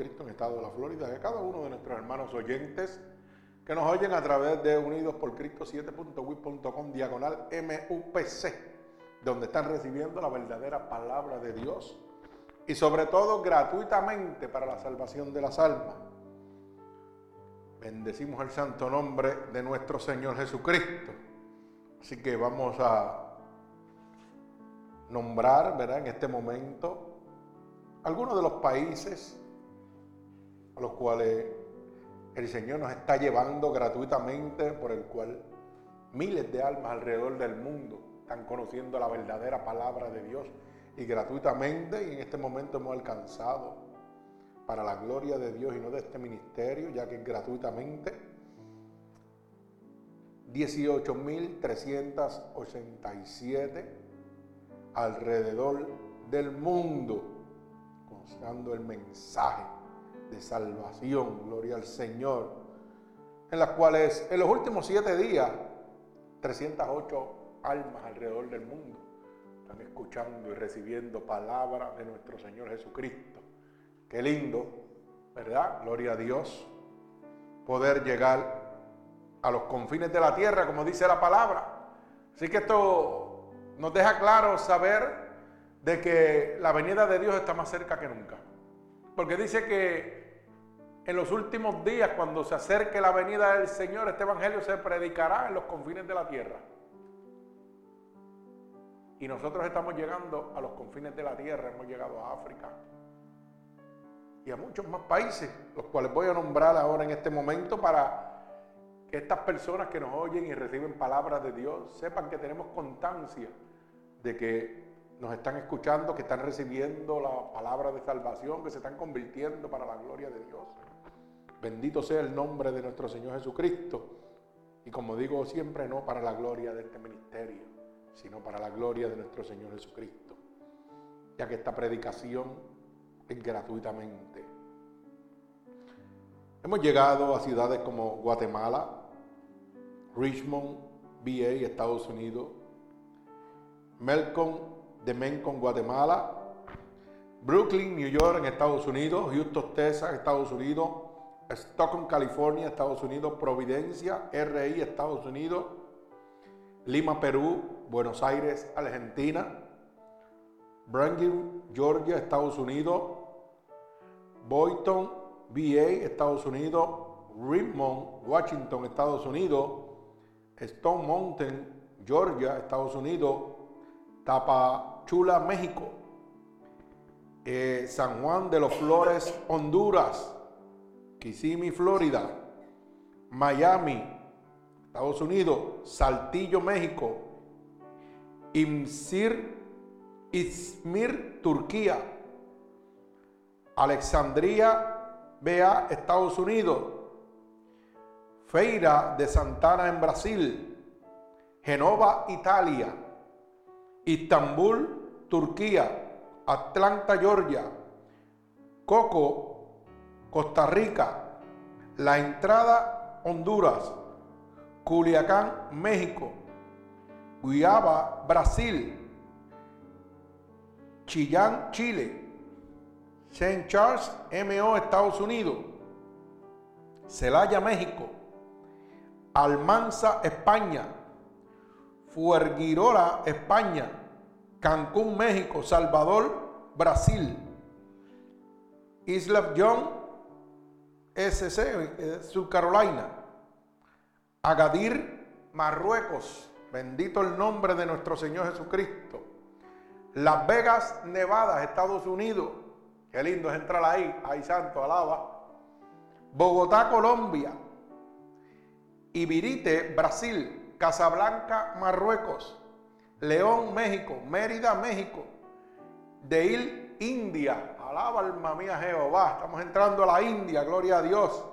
Cristo en el estado de la Florida, a cada uno de nuestros hermanos oyentes que nos oyen a través de Unidos por Cristo 7.wit.com diagonal MUPC, donde están recibiendo la verdadera palabra de Dios y sobre todo gratuitamente para la salvación de las almas. Bendecimos el santo nombre de nuestro Señor Jesucristo. Así que vamos a nombrar, ¿verdad? En este momento algunos de los países los cuales el Señor nos está llevando gratuitamente, por el cual miles de almas alrededor del mundo están conociendo la verdadera palabra de Dios y gratuitamente y en este momento hemos alcanzado para la gloria de Dios y no de este ministerio, ya que gratuitamente 18.387 alrededor del mundo, conociendo el mensaje de salvación, gloria al Señor, en las cuales en los últimos siete días 308 almas alrededor del mundo están escuchando y recibiendo palabra de nuestro Señor Jesucristo. Qué lindo, ¿verdad? Gloria a Dios, poder llegar a los confines de la tierra, como dice la palabra. Así que esto nos deja claro saber de que la venida de Dios está más cerca que nunca. Porque dice que en los últimos días, cuando se acerque la venida del Señor, este Evangelio se predicará en los confines de la tierra. Y nosotros estamos llegando a los confines de la tierra, hemos llegado a África y a muchos más países, los cuales voy a nombrar ahora en este momento para que estas personas que nos oyen y reciben palabras de Dios sepan que tenemos constancia de que nos están escuchando, que están recibiendo la palabra de salvación, que se están convirtiendo para la gloria de Dios. Bendito sea el nombre de nuestro Señor Jesucristo. Y como digo siempre, no para la gloria de este ministerio, sino para la gloria de nuestro Señor Jesucristo. Ya que esta predicación es gratuitamente. Hemos llegado a ciudades como Guatemala, Richmond, VA, Estados Unidos, Melcombe, de Mencon, Guatemala, Brooklyn, New York, en Estados Unidos, Houston, Texas, Estados Unidos, Stockton, California, Estados Unidos, Providencia, RI, Estados Unidos, Lima, Perú, Buenos Aires, Argentina, Brandon, Georgia, Estados Unidos, Boynton, VA, Estados Unidos, Richmond, Washington, Estados Unidos, Stone Mountain, Georgia, Estados Unidos, Tapachula, México, eh, San Juan de los Flores, Honduras, Kissimmee, Florida, Miami, Estados Unidos, Saltillo, México, Imsir, Izmir, Turquía, Alexandria, BA, Estados Unidos, Feira de Santana en Brasil, Genova, Italia, Istambul, Turquía, Atlanta, Georgia, Coco, Costa Rica, La Entrada, Honduras, Culiacán, México, Guayaba, Brasil, Chillán, Chile, St. Charles, MO, Estados Unidos, Celaya, México, Almanza, España, Fuerguirola, España, Cancún, México, Salvador, Brasil, Isla John, SC, eh, Sur Carolina, Agadir, Marruecos, bendito el nombre de nuestro Señor Jesucristo, Las Vegas, Nevada, Estados Unidos, qué lindo es entrar ahí, ahí santo, alaba, Bogotá, Colombia, Ibirite, Brasil, Casablanca, Marruecos, León, México, Mérida, México, Deil, India, alaba alma mía Jehová, estamos entrando a la India, gloria a Dios,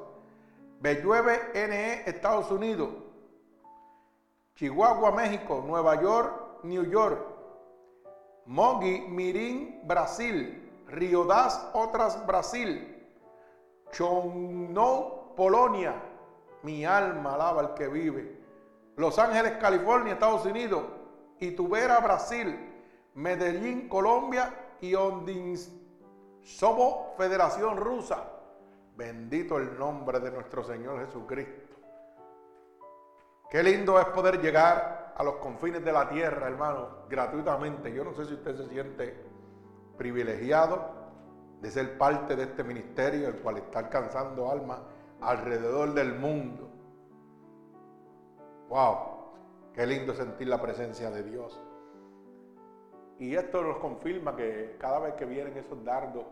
Bellueve, NE, Estados Unidos, Chihuahua, México, Nueva York, New York, Mogi, Mirín, Brasil, Riodas, otras Brasil, Chonnou, Polonia, mi alma alaba al que vive. Los Ángeles, California, Estados Unidos, Itubera, Brasil, Medellín, Colombia. Y somos Federación Rusa. Bendito el nombre de nuestro Señor Jesucristo. Qué lindo es poder llegar a los confines de la tierra, hermano, gratuitamente. Yo no sé si usted se siente privilegiado de ser parte de este ministerio, el cual está alcanzando almas alrededor del mundo. ¡Wow! Qué lindo sentir la presencia de Dios. Y esto nos confirma que cada vez que vienen esos dardos,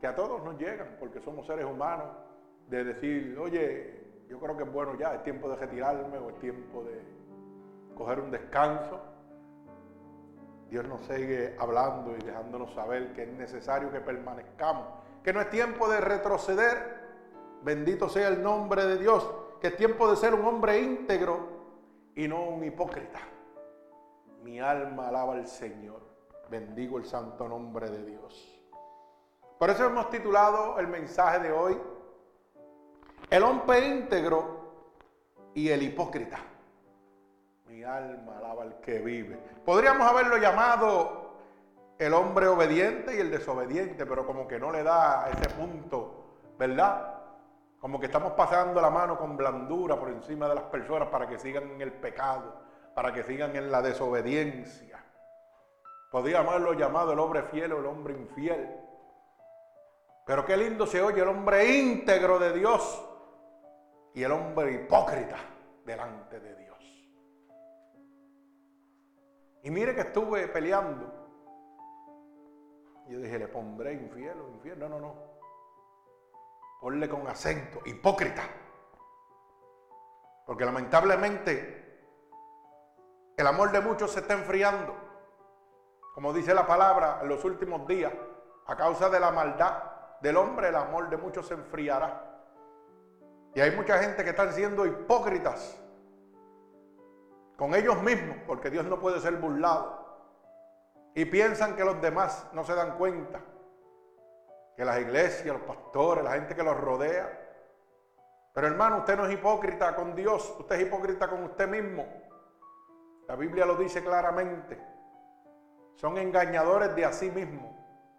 que a todos nos llegan, porque somos seres humanos, de decir, oye, yo creo que es bueno ya, es tiempo de retirarme o es tiempo de coger un descanso. Dios nos sigue hablando y dejándonos saber que es necesario que permanezcamos, que no es tiempo de retroceder, bendito sea el nombre de Dios, que es tiempo de ser un hombre íntegro y no un hipócrita. Mi alma alaba al Señor, bendigo el santo nombre de Dios. Por eso hemos titulado el mensaje de hoy, el hombre íntegro y el hipócrita. Mi alma alaba al que vive. Podríamos haberlo llamado el hombre obediente y el desobediente, pero como que no le da ese punto, ¿verdad? Como que estamos pasando la mano con blandura por encima de las personas para que sigan en el pecado, para que sigan en la desobediencia. Podríamos haberlo llamado el hombre fiel o el hombre infiel. Pero qué lindo se oye el hombre íntegro de Dios y el hombre hipócrita delante de Dios. Y mire que estuve peleando. Yo dije, le pondré infiel o infiel. No, no, no. Ponle con acento, hipócrita. Porque lamentablemente el amor de muchos se está enfriando. Como dice la palabra en los últimos días, a causa de la maldad del hombre, el amor de muchos se enfriará. Y hay mucha gente que están siendo hipócritas con ellos mismos, porque Dios no puede ser burlado. Y piensan que los demás no se dan cuenta. Que las iglesias, los pastores, la gente que los rodea. Pero hermano, usted no es hipócrita con Dios, usted es hipócrita con usted mismo. La Biblia lo dice claramente. Son engañadores de a sí mismos,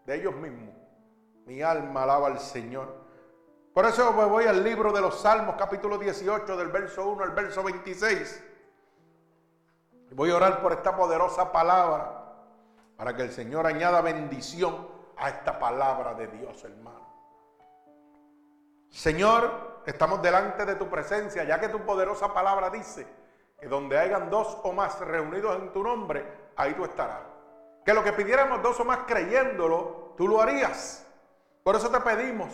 de ellos mismos. Mi alma alaba al Señor. Por eso me voy al libro de los Salmos, capítulo 18, del verso 1 al verso 26. Voy a orar por esta poderosa palabra para que el Señor añada bendición a esta palabra de Dios, hermano. Señor, estamos delante de tu presencia, ya que tu poderosa palabra dice que donde hayan dos o más reunidos en tu nombre, ahí tú estarás. Que lo que pidiéramos dos o más creyéndolo, tú lo harías. Por eso te pedimos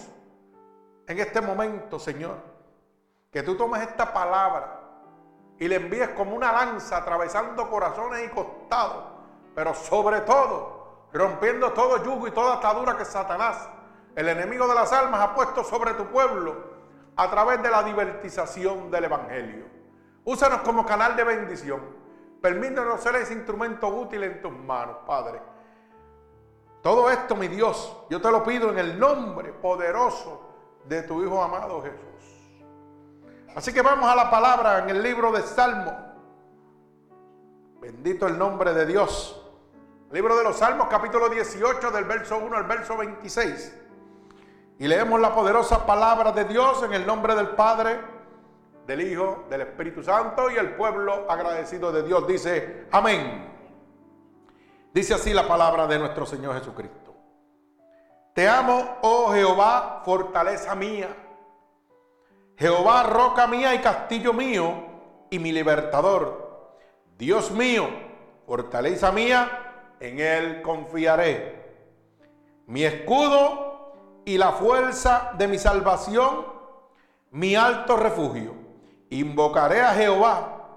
en este momento, Señor, que tú tomes esta palabra y le envíes como una lanza atravesando corazones y costados, pero sobre todo rompiendo todo yugo y toda atadura que Satanás, el enemigo de las almas, ha puesto sobre tu pueblo a través de la divertización del Evangelio. Úsanos como canal de bendición. Permítanos ser ese instrumento útil en tus manos, Padre todo esto, mi Dios, yo te lo pido en el nombre poderoso de tu Hijo amado Jesús. Así que vamos a la palabra en el libro de Salmo. Bendito el nombre de Dios. Libro de los Salmos, capítulo 18, del verso 1 al verso 26. Y leemos la poderosa palabra de Dios en el nombre del Padre, del Hijo, del Espíritu Santo y el pueblo agradecido de Dios. Dice, amén. Dice así la palabra de nuestro Señor Jesucristo. Te amo, oh Jehová, fortaleza mía. Jehová, roca mía y castillo mío y mi libertador. Dios mío, fortaleza mía, en él confiaré. Mi escudo y la fuerza de mi salvación, mi alto refugio. Invocaré a Jehová,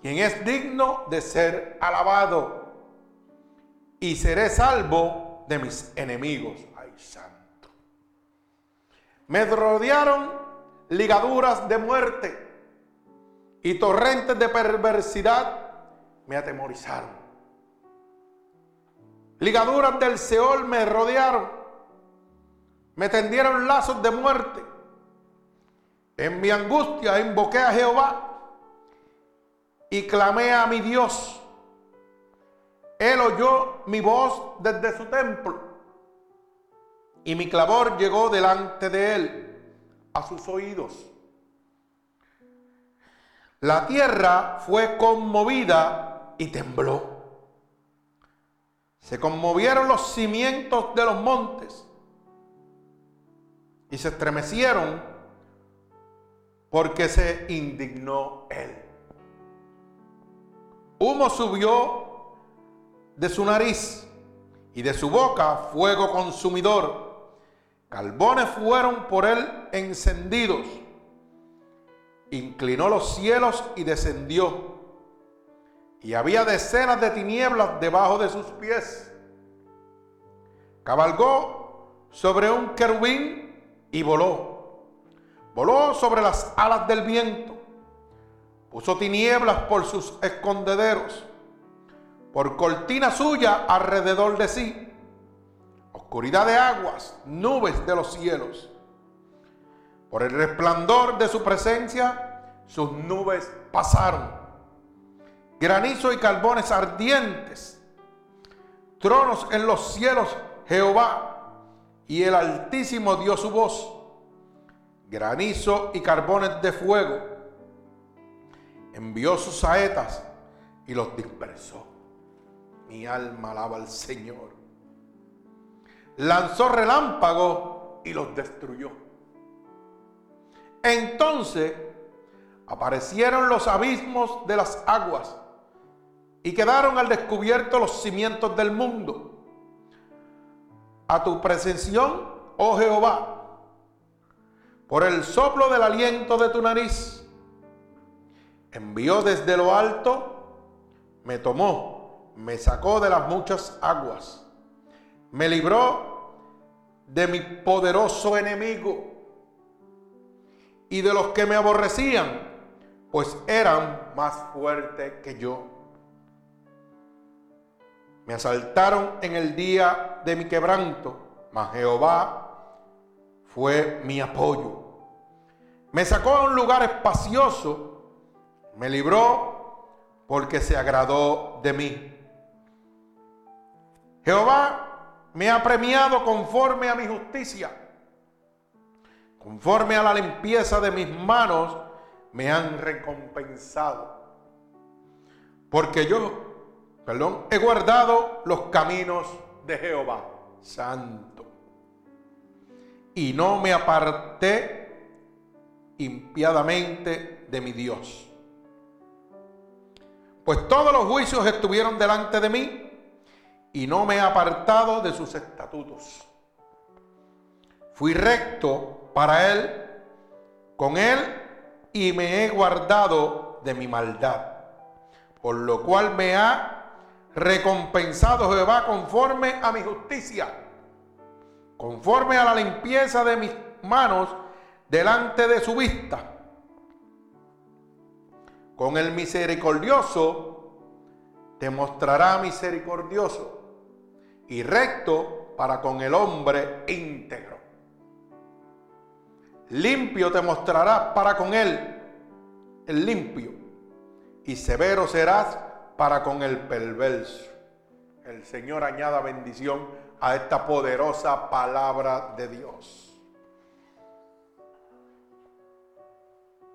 quien es digno de ser alabado y seré salvo de mis enemigos. Ay, santo. Me rodearon ligaduras de muerte y torrentes de perversidad me atemorizaron. Ligaduras del Seol me rodearon, me tendieron lazos de muerte. En mi angustia invoqué a Jehová y clamé a mi Dios él oyó mi voz desde su templo y mi clamor llegó delante de él a sus oídos. La tierra fue conmovida y tembló. Se conmovieron los cimientos de los montes y se estremecieron porque se indignó él. Humo subió de su nariz y de su boca fuego consumidor. Carbones fueron por él encendidos. Inclinó los cielos y descendió. Y había decenas de tinieblas debajo de sus pies. Cabalgó sobre un querubín y voló. Voló sobre las alas del viento. Puso tinieblas por sus escondederos. Por cortina suya alrededor de sí oscuridad de aguas, nubes de los cielos. Por el resplandor de su presencia, sus nubes pasaron. Granizo y carbones ardientes. Tronos en los cielos, Jehová. Y el Altísimo dio su voz. Granizo y carbones de fuego. Envió sus saetas y los dispersó. Mi alma alaba al Señor lanzó relámpagos y los destruyó. Entonces aparecieron los abismos de las aguas y quedaron al descubierto los cimientos del mundo. A tu presención, oh Jehová, por el soplo del aliento de tu nariz, envió desde lo alto, me tomó, me sacó de las muchas aguas me libró de mi poderoso enemigo y de los que me aborrecían, pues eran más fuertes que yo. Me asaltaron en el día de mi quebranto, mas Jehová fue mi apoyo. Me sacó a un lugar espacioso, me libró porque se agradó de mí. Jehová me ha premiado conforme a mi justicia. Conforme a la limpieza de mis manos, me han recompensado. Porque yo, perdón, he guardado los caminos de Jehová, santo. Y no me aparté impiadamente de mi Dios. Pues todos los juicios estuvieron delante de mí y no me he apartado de sus estatutos. Fui recto para él, con él, y me he guardado de mi maldad, por lo cual me ha recompensado Jehová conforme a mi justicia, conforme a la limpieza de mis manos delante de su vista. Con el misericordioso te mostrará misericordioso y recto para con el hombre íntegro. Limpio te mostrarás para con él, el limpio, y severo serás para con el perverso. El Señor añada bendición a esta poderosa palabra de Dios.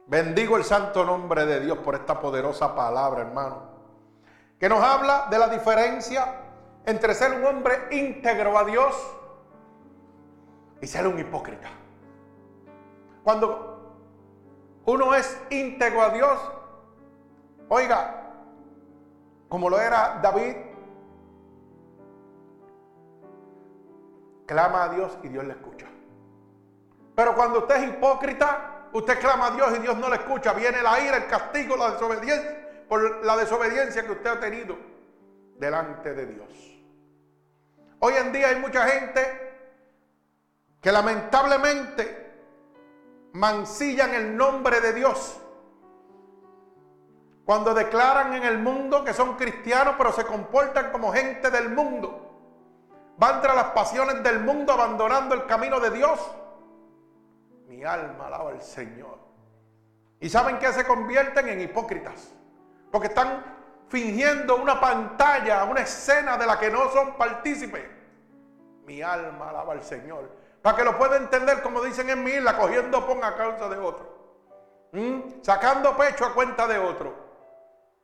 Bendigo el santo nombre de Dios por esta poderosa palabra, hermano, que nos habla de la diferencia entre ser un hombre íntegro a Dios y ser un hipócrita. Cuando uno es íntegro a Dios, oiga, como lo era David, clama a Dios y Dios le escucha. Pero cuando usted es hipócrita, usted clama a Dios y Dios no le escucha. Viene la ira, el castigo, la desobediencia, por la desobediencia que usted ha tenido delante de Dios. Hoy en día hay mucha gente que lamentablemente mancillan el nombre de Dios. Cuando declaran en el mundo que son cristianos, pero se comportan como gente del mundo. Van tras las pasiones del mundo abandonando el camino de Dios. Mi alma alaba al Señor. Y saben que se convierten en hipócritas. Porque están fingiendo una pantalla, una escena de la que no son partícipes. Mi alma alaba al Señor. Para que lo pueda entender como dicen en mi isla, cogiendo pon a causa de otro. ¿Mm? Sacando pecho a cuenta de otro.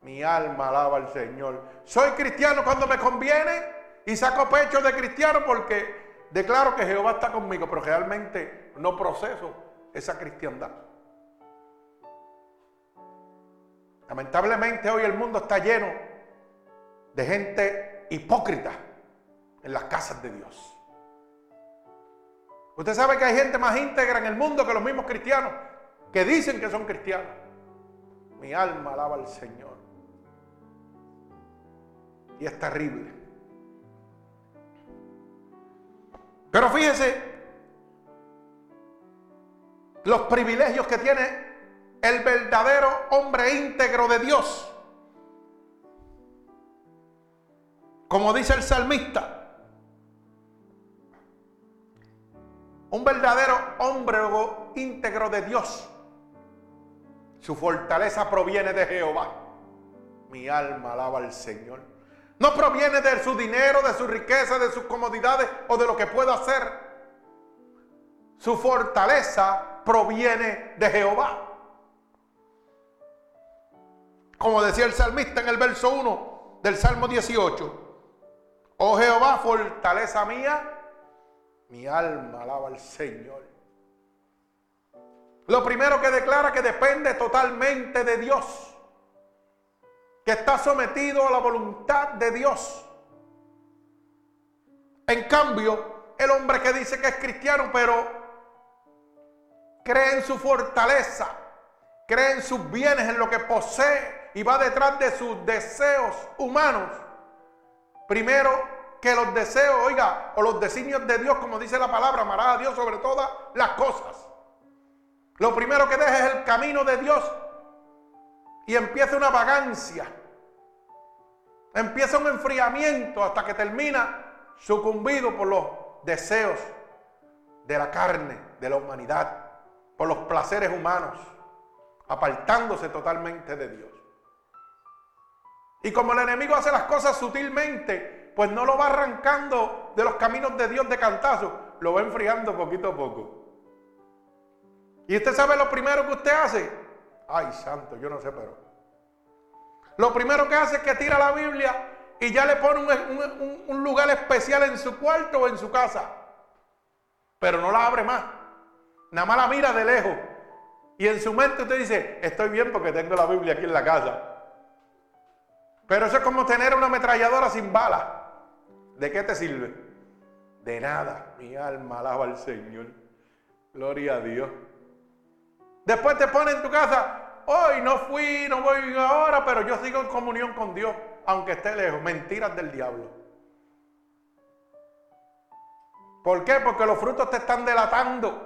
Mi alma alaba al Señor. Soy cristiano cuando me conviene y saco pecho de cristiano porque declaro que Jehová está conmigo, pero realmente no proceso esa cristiandad. Lamentablemente hoy el mundo está lleno de gente hipócrita en las casas de Dios. Usted sabe que hay gente más íntegra en el mundo que los mismos cristianos que dicen que son cristianos. Mi alma alaba al Señor. Y es terrible. Pero fíjese los privilegios que tiene el verdadero hombre íntegro de Dios. Como dice el salmista, un verdadero hombre íntegro de Dios. Su fortaleza proviene de Jehová. Mi alma alaba al Señor. No proviene de su dinero, de su riqueza, de sus comodidades o de lo que pueda hacer. Su fortaleza proviene de Jehová. Como decía el salmista en el verso 1 del Salmo 18. Oh Jehová, fortaleza mía, mi alma alaba al Señor. Lo primero que declara que depende totalmente de Dios. Que está sometido a la voluntad de Dios. En cambio, el hombre que dice que es cristiano, pero cree en su fortaleza, cree en sus bienes, en lo que posee y va detrás de sus deseos humanos. Primero que los deseos, oiga, o los designios de Dios, como dice la palabra, amará a Dios sobre todas las cosas. Lo primero que deja es el camino de Dios y empieza una vagancia. Empieza un enfriamiento hasta que termina sucumbido por los deseos de la carne, de la humanidad, por los placeres humanos, apartándose totalmente de Dios. Y como el enemigo hace las cosas sutilmente, pues no lo va arrancando de los caminos de Dios de cantazo, lo va enfriando poquito a poco. Y usted sabe lo primero que usted hace. Ay, santo, yo no sé, pero. Lo primero que hace es que tira la Biblia y ya le pone un, lugar especial en su cuarto o en su casa. Pero no la abre más. Nada más la mira de lejos. Y en su mente usted dice, estoy bien porque tengo la Biblia aquí en la casa. Pero eso es como tener una ametralladora sin balas. ¿De qué te sirve? De nada. Mi alma alaba al Señor. Gloria a Dios. Después te pone en tu casa, hoy no fui, no voy ahora, pero yo sigo en comunión con Dios, aunque esté lejos. Mentiras del diablo. ¿Por qué? Porque los frutos te están delatando.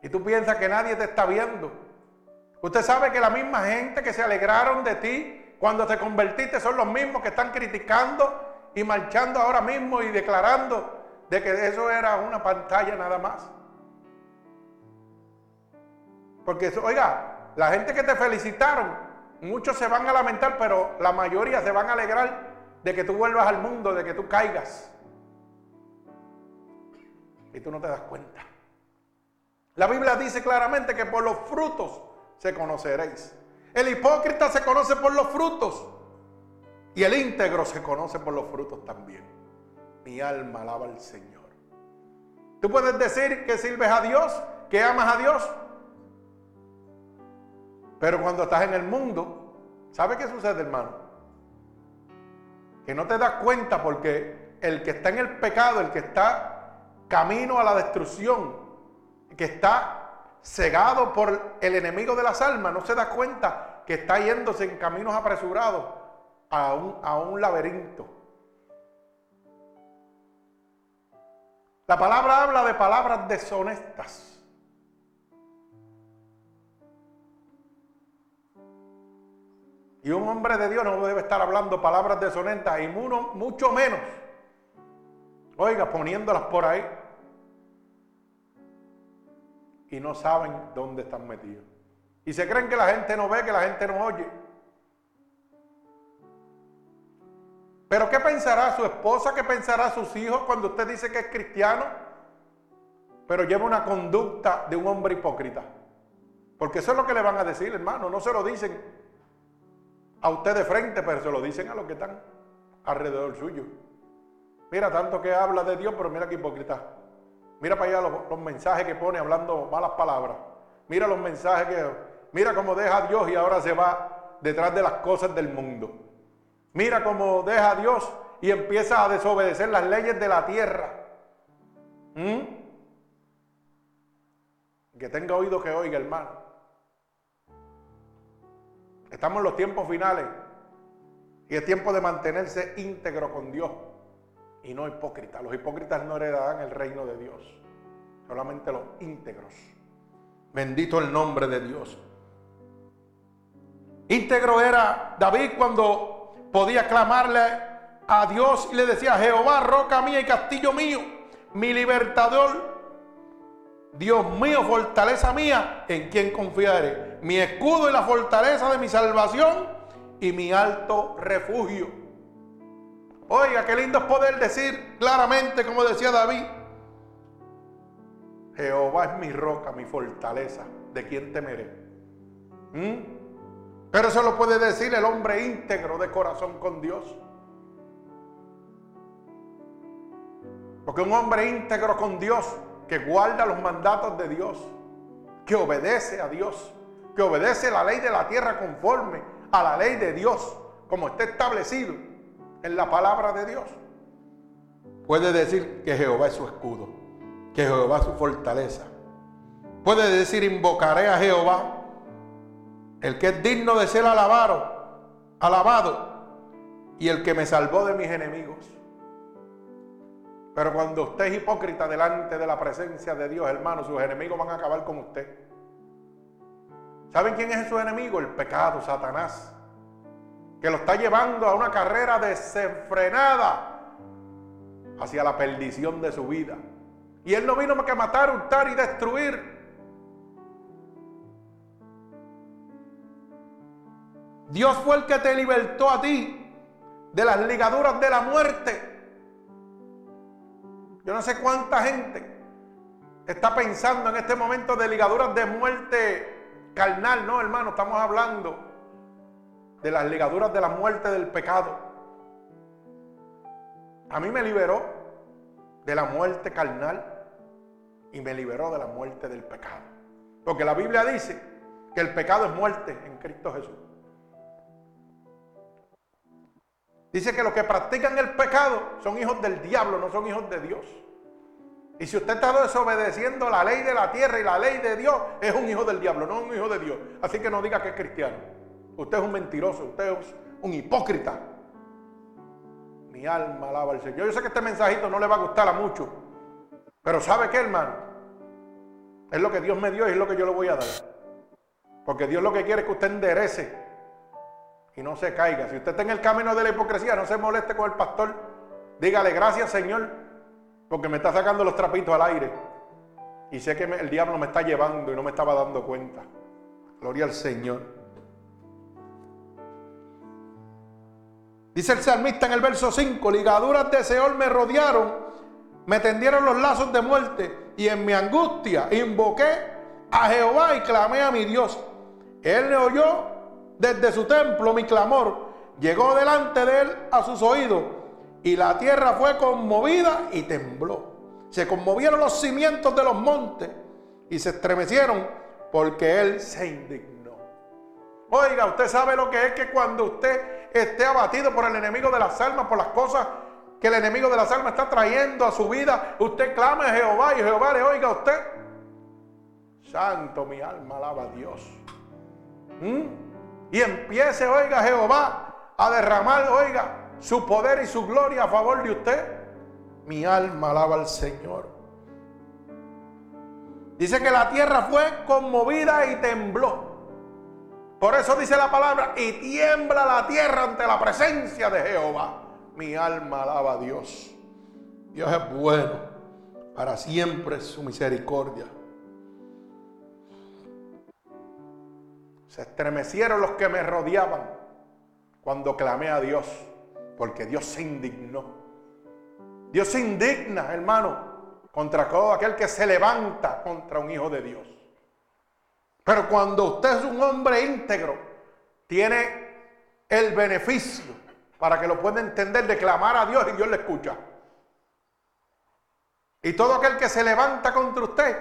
Y tú piensas que nadie te está viendo. Usted sabe que la misma gente que se alegraron de ti cuando te convertiste son los mismos que están criticando y marchando ahora mismo y declarando de que eso era una pantalla nada más. Porque, oiga, la gente que te felicitaron, muchos se van a lamentar, pero la mayoría se van a alegrar de que tú vuelvas al mundo, de que tú caigas. Y tú no te das cuenta. La Biblia dice claramente que por los frutos se conoceréis. El hipócrita se conoce por los frutos y el íntegro se conoce por los frutos también. Mi alma alaba al Señor. Tú puedes decir que sirves a Dios, que amas a Dios. Pero cuando estás en el mundo, ¿sabe qué sucede, hermano? Que no te das cuenta porque el que está en el pecado, el que está camino a la destrucción, que está cegado por el enemigo de las almas, no se da cuenta que está yéndose en caminos apresurados a un, a un laberinto. La palabra habla de palabras deshonestas. Y un hombre de Dios no debe estar hablando palabras deshonestas y mucho menos, oiga, poniéndolas por ahí. Y no saben dónde están metidos. Y se creen que la gente no ve, que la gente no oye. Pero ¿qué pensará su esposa? ¿Qué pensará sus hijos cuando usted dice que es cristiano? Pero lleva una conducta de un hombre hipócrita. Porque eso es lo que le van a decir, hermano. No se lo dicen a usted de frente, pero se lo dicen a los que están alrededor suyo. Mira, tanto que habla de Dios, pero mira qué hipócrita. Mira para allá los, mensajes que pone hablando malas palabras. Mira los mensajes que... Mira cómo deja a Dios y ahora se va detrás de las cosas del mundo. Mira cómo deja a Dios y empieza a desobedecer las leyes de la tierra. ¿Mm? Que tenga oído que oiga, hermano. Estamos en los tiempos finales y es tiempo de mantenerse íntegro con Dios y no hipócrita. Los hipócritas no heredarán el reino de Dios, solamente los íntegros. Bendito el nombre de Dios. Íntegro era David cuando podía clamarle a Dios y le decía, Jehová, roca mía y castillo mío, mi libertador, Dios mío, fortaleza mía, en quien confiaré, mi escudo y la fortaleza de mi salvación y mi alto refugio. Oiga, qué lindo es poder decir claramente, como decía David, Jehová es mi roca, mi fortaleza, ¿de quién temeré? ¿Mm? Pero eso lo puede decir el hombre íntegro de corazón con Dios. Porque un hombre íntegro con Dios, que guarda los mandatos de Dios, que obedece a Dios, que obedece la ley de la tierra conforme a la ley de Dios, como está establecido en la palabra de Dios, puede decir que Jehová es su escudo, que Jehová es su fortaleza. Puede decir, invocaré a Jehová el que es digno de ser alabado, alabado, y el que me salvó de mis enemigos. Pero cuando usted es hipócrita delante de la presencia de Dios, hermano, sus enemigos van a acabar con usted. ¿Saben quién es su enemigo? El pecado, Satanás, que lo está llevando a una carrera desenfrenada hacia la perdición de su vida. Y él no vino más que matar, hurtar y destruir. Dios fue el que te libertó a ti de las ligaduras de la muerte. Yo no sé cuánta gente está pensando en este momento de ligaduras de muerte carnal, no hermano, estamos hablando de las ligaduras de la muerte del pecado. A mí me liberó de la muerte carnal y me liberó de la muerte del pecado. Porque la Biblia dice que el pecado es muerte en Cristo Jesús. Dice que los que practican el pecado son hijos del diablo, no son hijos de Dios. Y si usted está desobedeciendo la ley de la tierra y la ley de Dios, es un hijo del diablo, no un hijo de Dios. Así que no diga que es cristiano. Usted es un mentiroso, usted es un hipócrita. Mi alma alaba al Señor. Yo sé que este mensajito no le va a gustar a muchos. Pero ¿sabe qué, hermano? Es lo que Dios me dio y es lo que yo le voy a dar. Porque Dios lo que quiere es que usted enderece y no se caiga. Si usted está en el camino de la hipocresía, no se moleste con el pastor. Dígale gracias Señor, porque me está sacando los trapitos al aire. Y sé que el diablo me está llevando y no me estaba dando cuenta. Gloria al Señor. Dice el salmista en el verso 5, ligaduras de Seol me rodearon, me tendieron los lazos de muerte y en mi angustia invoqué a Jehová y clamé a mi Dios. Él me oyó desde su templo mi clamor llegó delante de él a sus oídos y la tierra fue conmovida y tembló. Se conmovieron los cimientos de los montes y se estremecieron porque él se indignó. Oiga, usted sabe lo que es que cuando usted esté abatido por el enemigo de las almas, por las cosas que el enemigo de las almas está trayendo a su vida, usted clama a Jehová y Jehová le oiga a usted. Santo, mi alma alaba a Dios. ¿Mm? y empiece, oiga, Jehová a derramar, oiga, su poder y su gloria a favor de usted, mi alma alaba al Señor. Dice que la tierra fue conmovida y tembló. Por eso dice la palabra, y tiembla la tierra ante la presencia de Jehová. Mi alma alaba a Dios. Dios es bueno, para siempre su misericordia. Se estremecieron los que me rodeaban cuando clamé a Dios, porque Dios se indignó. Dios se indigna, hermano, contra todo aquel que se levanta contra un hijo de Dios. Pero cuando usted es un hombre íntegro, tiene el beneficio para que lo pueda entender de clamar a Dios y Dios le escucha. Y todo aquel que se levanta contra usted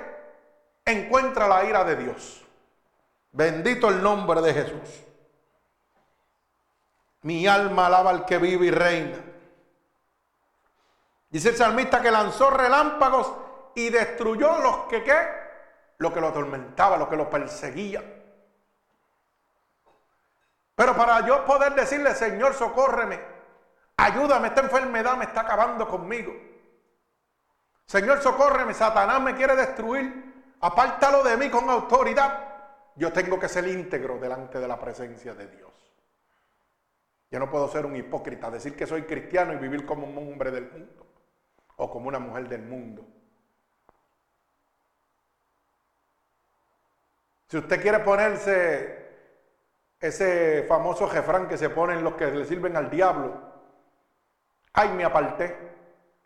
encuentra la ira de Dios. Bendito el nombre de Jesús. Mi alma alaba al que vive y reina. Dice el salmista que lanzó relámpagos y destruyó los que qué? Lo que lo atormentaba, lo que lo perseguía. Pero para yo poder decirle, Señor, socórreme, ayúdame, esta enfermedad me está acabando conmigo. Señor, socórreme, Satanás me quiere destruir, apártalo de mí con autoridad. Yo tengo que ser íntegro delante de la presencia de Dios. Yo no puedo ser un hipócrita, decir que soy cristiano y vivir como un hombre del mundo o como una mujer del mundo. Si usted quiere ponerse ese famoso jefrán que se ponen los que le sirven al diablo, ay, me aparté,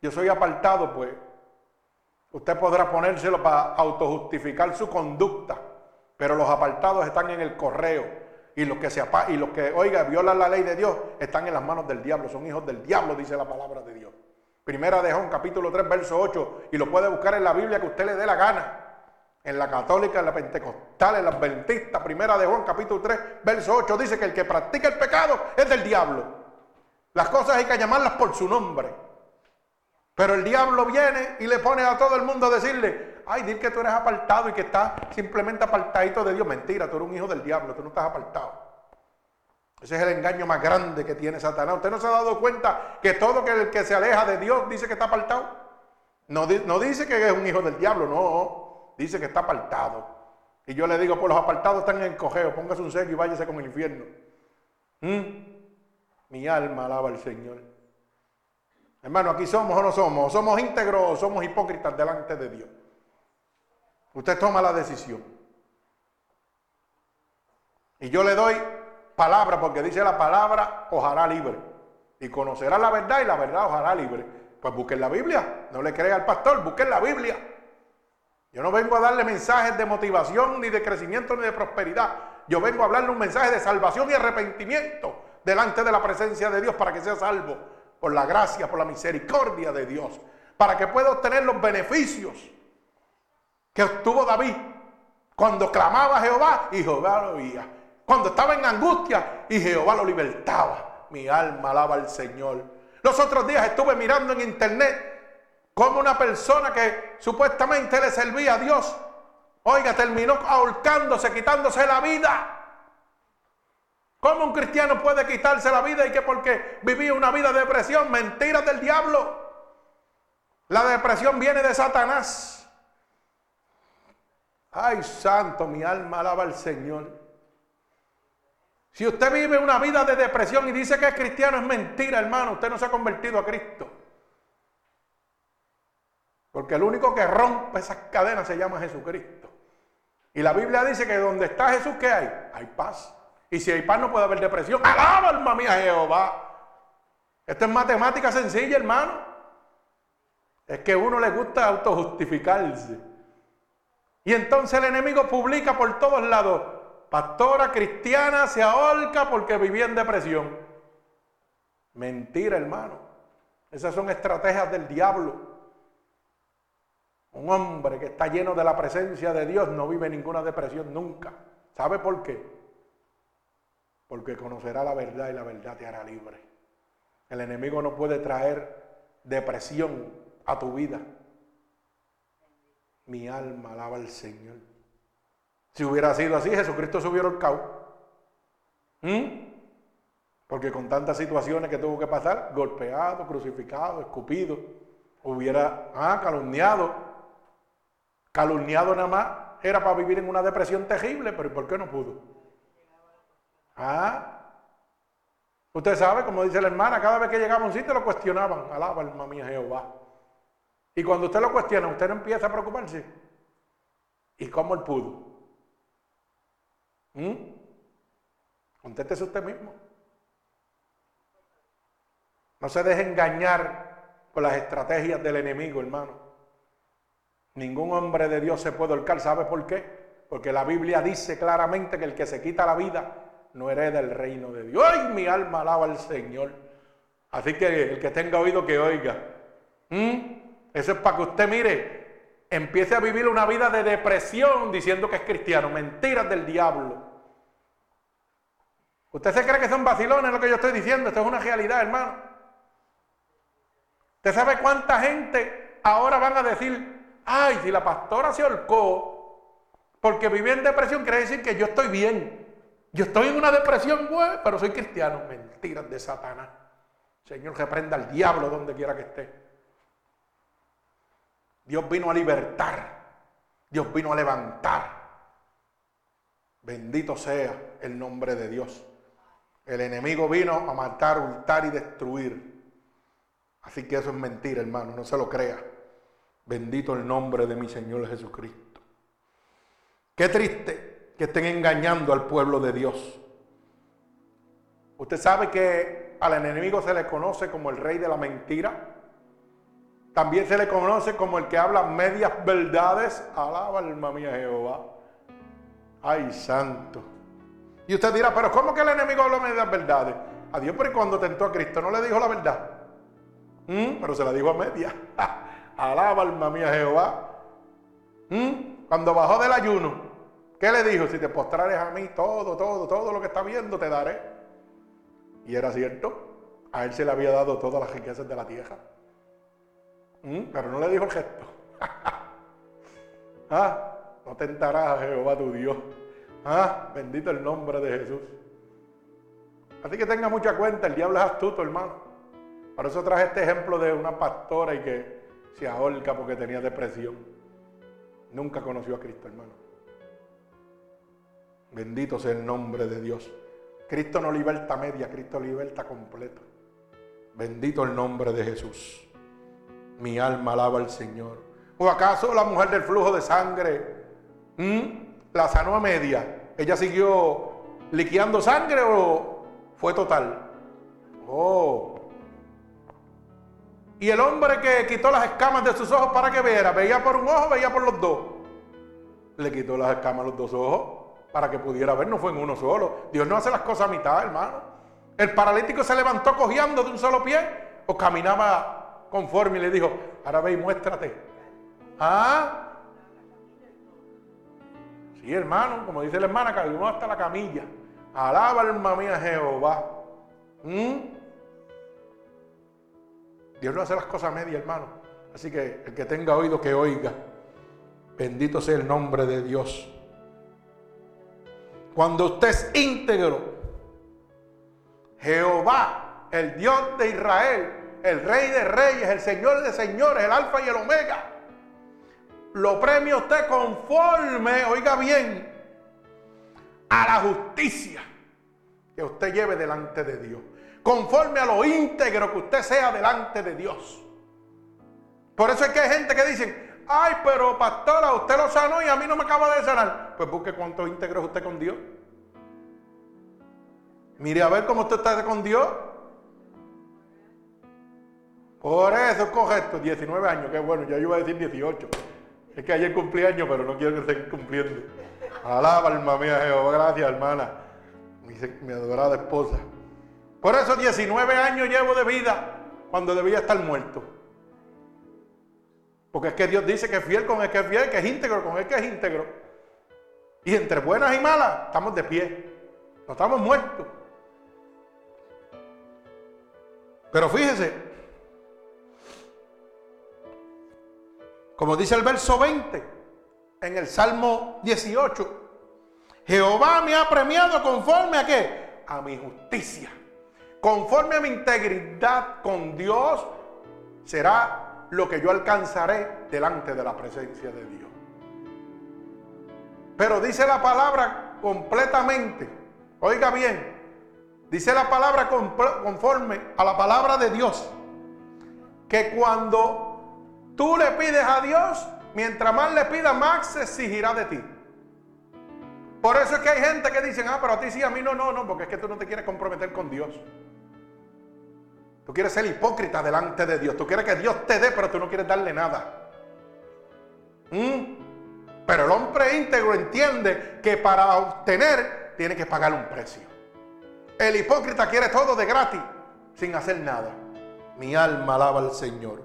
yo soy apartado, pues usted podrá ponérselo para autojustificar su conducta, pero los apartados están en el correo y los que se y los que, oiga, violan la ley de Dios están en las manos del diablo, son hijos del diablo, dice la palabra de Dios. Primera de Juan, capítulo 3, verso 8, y lo puede buscar en la Biblia que usted le dé la gana. En la católica, en la pentecostal, en la adventista, primera de Juan, capítulo 3, verso 8, dice que el que practica el pecado es del diablo. Las cosas hay que llamarlas por su nombre. Pero el diablo viene y le pone a todo el mundo a decirle, ay, dir que tú eres apartado y que estás simplemente apartadito de Dios. Mentira, tú eres un hijo del diablo, tú no estás apartado. Ese es el engaño más grande que tiene Satanás. ¿Usted no se ha dado cuenta que todo el que se aleja de Dios dice que está apartado? No, no dice que es un hijo del diablo, no. Dice que está apartado. Y yo le digo, pues los apartados están en el cojeo, póngase un seco y váyase con el infierno. ¿Mm? Mi alma alaba al Señor. Hermano, aquí somos o no somos, somos íntegros o somos hipócritas delante de Dios. Usted toma la decisión. Y yo le doy palabra, porque dice la palabra, ojalá libre. Y conocerá la verdad y la verdad ojalá libre. Pues busquen la Biblia. No le crea al pastor, busquen la Biblia. Yo no vengo a darle mensajes de motivación, ni de crecimiento, ni de prosperidad. Yo vengo a hablarle un mensaje de salvación y arrepentimiento delante de la presencia de Dios para que sea salvo por la gracia, por la misericordia de Dios, para que pueda obtener los beneficios que obtuvo David cuando clamaba a Jehová y Jehová lo oía. Cuando estaba en angustia y Jehová lo libertaba. Mi alma alaba al Señor. Los otros días estuve mirando en internet cómo una persona que supuestamente le servía a Dios, oiga, terminó ahorcándose, quitándose la vida. ¿Cómo un cristiano puede quitarse la vida y que porque vivía una vida de depresión? Mentiras del diablo. La depresión viene de Satanás. Ay, santo, mi alma alaba al Señor. Si usted vive una vida de depresión y dice que es cristiano, es mentira, hermano. Usted no se ha convertido a Cristo. Porque el único que rompe esas cadenas se llama Jesucristo. Y la Biblia dice que donde está Jesús, ¿qué hay? Hay paz. Y si hay paz no puede haber depresión. Alaba, alma mía, Jehová. Esto es matemática sencilla, hermano. Es que a uno le gusta autojustificarse. Y entonces el enemigo publica por todos lados, pastora cristiana se ahorca porque vivía en depresión. Mentira, hermano. Esas son estrategias del diablo. Un hombre que está lleno de la presencia de Dios no vive ninguna depresión nunca. ¿Sabe por qué? Porque conocerá la verdad y la verdad te hará libre. El enemigo no puede traer depresión a tu vida. Mi alma alaba al Señor. Si hubiera sido así, Jesucristo se hubiera ahorcado. ¿Mm? Porque con tantas situaciones que tuvo que pasar, golpeado, crucificado, escupido, hubiera ah, calumniado. Calumniado nada más era para vivir en una depresión terrible, pero ¿por qué no pudo? Ah, Usted sabe, como dice la hermana, cada vez que llegaba un sitio lo cuestionaban. Alaba alma mía Jehová. Y cuando usted lo cuestiona, usted no empieza a preocuparse. ¿Y cómo él pudo? ¿Mm? Contéstese usted mismo. No se deje engañar por las estrategias del enemigo, hermano. Ningún hombre de Dios se puede holcar. ¿Sabe por qué? Porque la Biblia dice claramente que el que se quita la vida no hereda el reino de Dios. ¡Ay, mi alma alaba al Señor! Así que el que tenga oído que oiga. ¿Mm? Eso es para que usted mire, empiece a vivir una vida de depresión diciendo que es cristiano. Mentiras del diablo. ¿Usted se cree que son vacilones lo que yo estoy diciendo? Esto es una realidad, hermano. ¿Usted sabe cuánta gente ahora van a decir, ay, si la pastora se holcó porque viví en depresión, quiere decir que yo estoy bien. Yo estoy en una depresión, güey, pero soy cristiano. Mentiras de Satanás. Señor, reprenda al diablo donde quiera que esté. Dios vino a libertar. Dios vino a levantar. Bendito sea el nombre de Dios. El enemigo vino a matar, hurtar y destruir. Así que eso es mentira, hermano, no se lo crea. Bendito el nombre de mi Señor Jesucristo. Qué triste que estén engañando al pueblo de Dios. Usted sabe que al enemigo se le conoce como el rey de la mentira. También se le conoce como el que habla medias verdades. Alaba alma mía Jehová. Ay, santo. Y usted dirá, pero ¿cómo que el enemigo habla medias verdades? A Dios, pero cuando tentó a Cristo no le dijo la verdad. ¿Mm? Pero se la dijo a media. Alaba alma mía Jehová. ¿Mm? Cuando bajó del ayuno, ¿qué le dijo? Si te postrares a mí, todo, todo, todo lo que está viendo te daré. Y era cierto. A él se le había dado todas las riquezas de la tierra. ¿Mm? Pero no le dijo el gesto. ah, no tentarás a Jehová tu Dios. Ah, bendito el nombre de Jesús. Así que tenga mucha cuenta, el diablo es astuto, hermano. Por eso traje este ejemplo de una pastora y que se ahorca porque tenía depresión. Nunca conoció a Cristo, hermano. Bendito sea el nombre de Dios. Cristo no liberta media, Cristo liberta completo. Bendito el nombre de Jesús. Mi alma alaba al Señor. ¿O acaso la mujer del flujo de sangre la sanó a media? ¿Ella siguió liqueando sangre o fue total? Oh, y el hombre que quitó las escamas de sus ojos para que viera, veía por un ojo, veía por los dos. Le quitó las escamas a los dos ojos para que pudiera ver, no fue en uno solo. Dios no hace las cosas a mitad, hermano. El paralítico se levantó cojeando de un solo pie o caminaba conforme y le dijo, ahora ve y muéstrate. Ah, sí, hermano, como dice la hermana, caminó hasta la camilla. Alaba alma mía Jehová. ¿Mm? Dios no hace las cosas media, hermano. Así que el que tenga oído que oiga. Bendito sea el nombre de Dios. Cuando usted es íntegro, Jehová, el Dios de Israel, el Rey de Reyes, el Señor de Señores, el Alfa y el Omega, lo premia usted conforme, oiga bien, a la justicia que usted lleve delante de Dios conforme a lo íntegro que usted sea delante de Dios. Por eso es que hay gente que dice, ay, pero pastora, usted lo sanó y a mí no me acaba de sanar. Pues busque cuánto íntegro es usted con Dios. Mire a ver cómo usted está con Dios. Por eso coge esto, 19 años, que bueno, ya iba a decir 18. Es que ayer cumplí años, pero no quiero que estén cumpliendo. Alaba, alma mía, Jehová, gracias, hermana. Mi adorada esposa. Por eso 19 años llevo de vida cuando debía estar muerto. Porque es que Dios dice que es fiel con el que es fiel, que es íntegro con el que es íntegro. Y entre buenas y malas estamos de pie. No estamos muertos. Pero fíjese, como dice el verso 20 en el Salmo 18, Jehová me ha premiado conforme a qué? A mi justicia conforme a mi integridad con Dios, será lo que yo alcanzaré delante de la presencia de Dios. Pero dice la palabra completamente, oiga bien, dice la palabra conforme a la palabra de Dios, que cuando tú le pides a Dios, mientras más le pidas, más se exigirá de ti. Por eso es que hay gente que dicen, ah, pero a ti sí, a mí no, no, no, porque es que tú no te quieres comprometer con Dios. Tú quieres ser hipócrita delante de Dios. Tú quieres que Dios te dé, pero tú no quieres darle nada. ¿Mm? Pero el hombre íntegro entiende que para obtener tiene que pagar un precio. El hipócrita quiere todo de gratis, sin hacer nada. Mi alma alaba al Señor.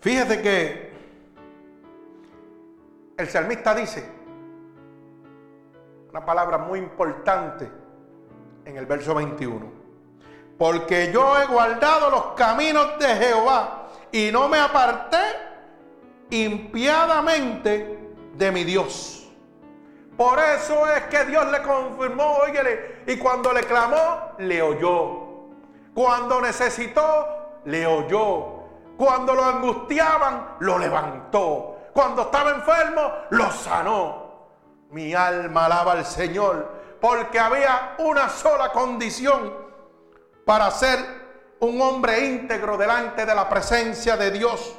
Fíjate que el salmista dice una palabra muy importante en el verso 21. Porque yo he guardado los caminos de Jehová y no me aparté impiadamente de mi Dios. Por eso es que Dios le confirmó, óyele, y cuando le clamó, le oyó. Cuando necesitó, le oyó. Cuando lo angustiaban, lo levantó. Cuando estaba enfermo, lo sanó. Mi alma alaba al Señor, porque había una sola condición para ser un hombre íntegro delante de la presencia de Dios.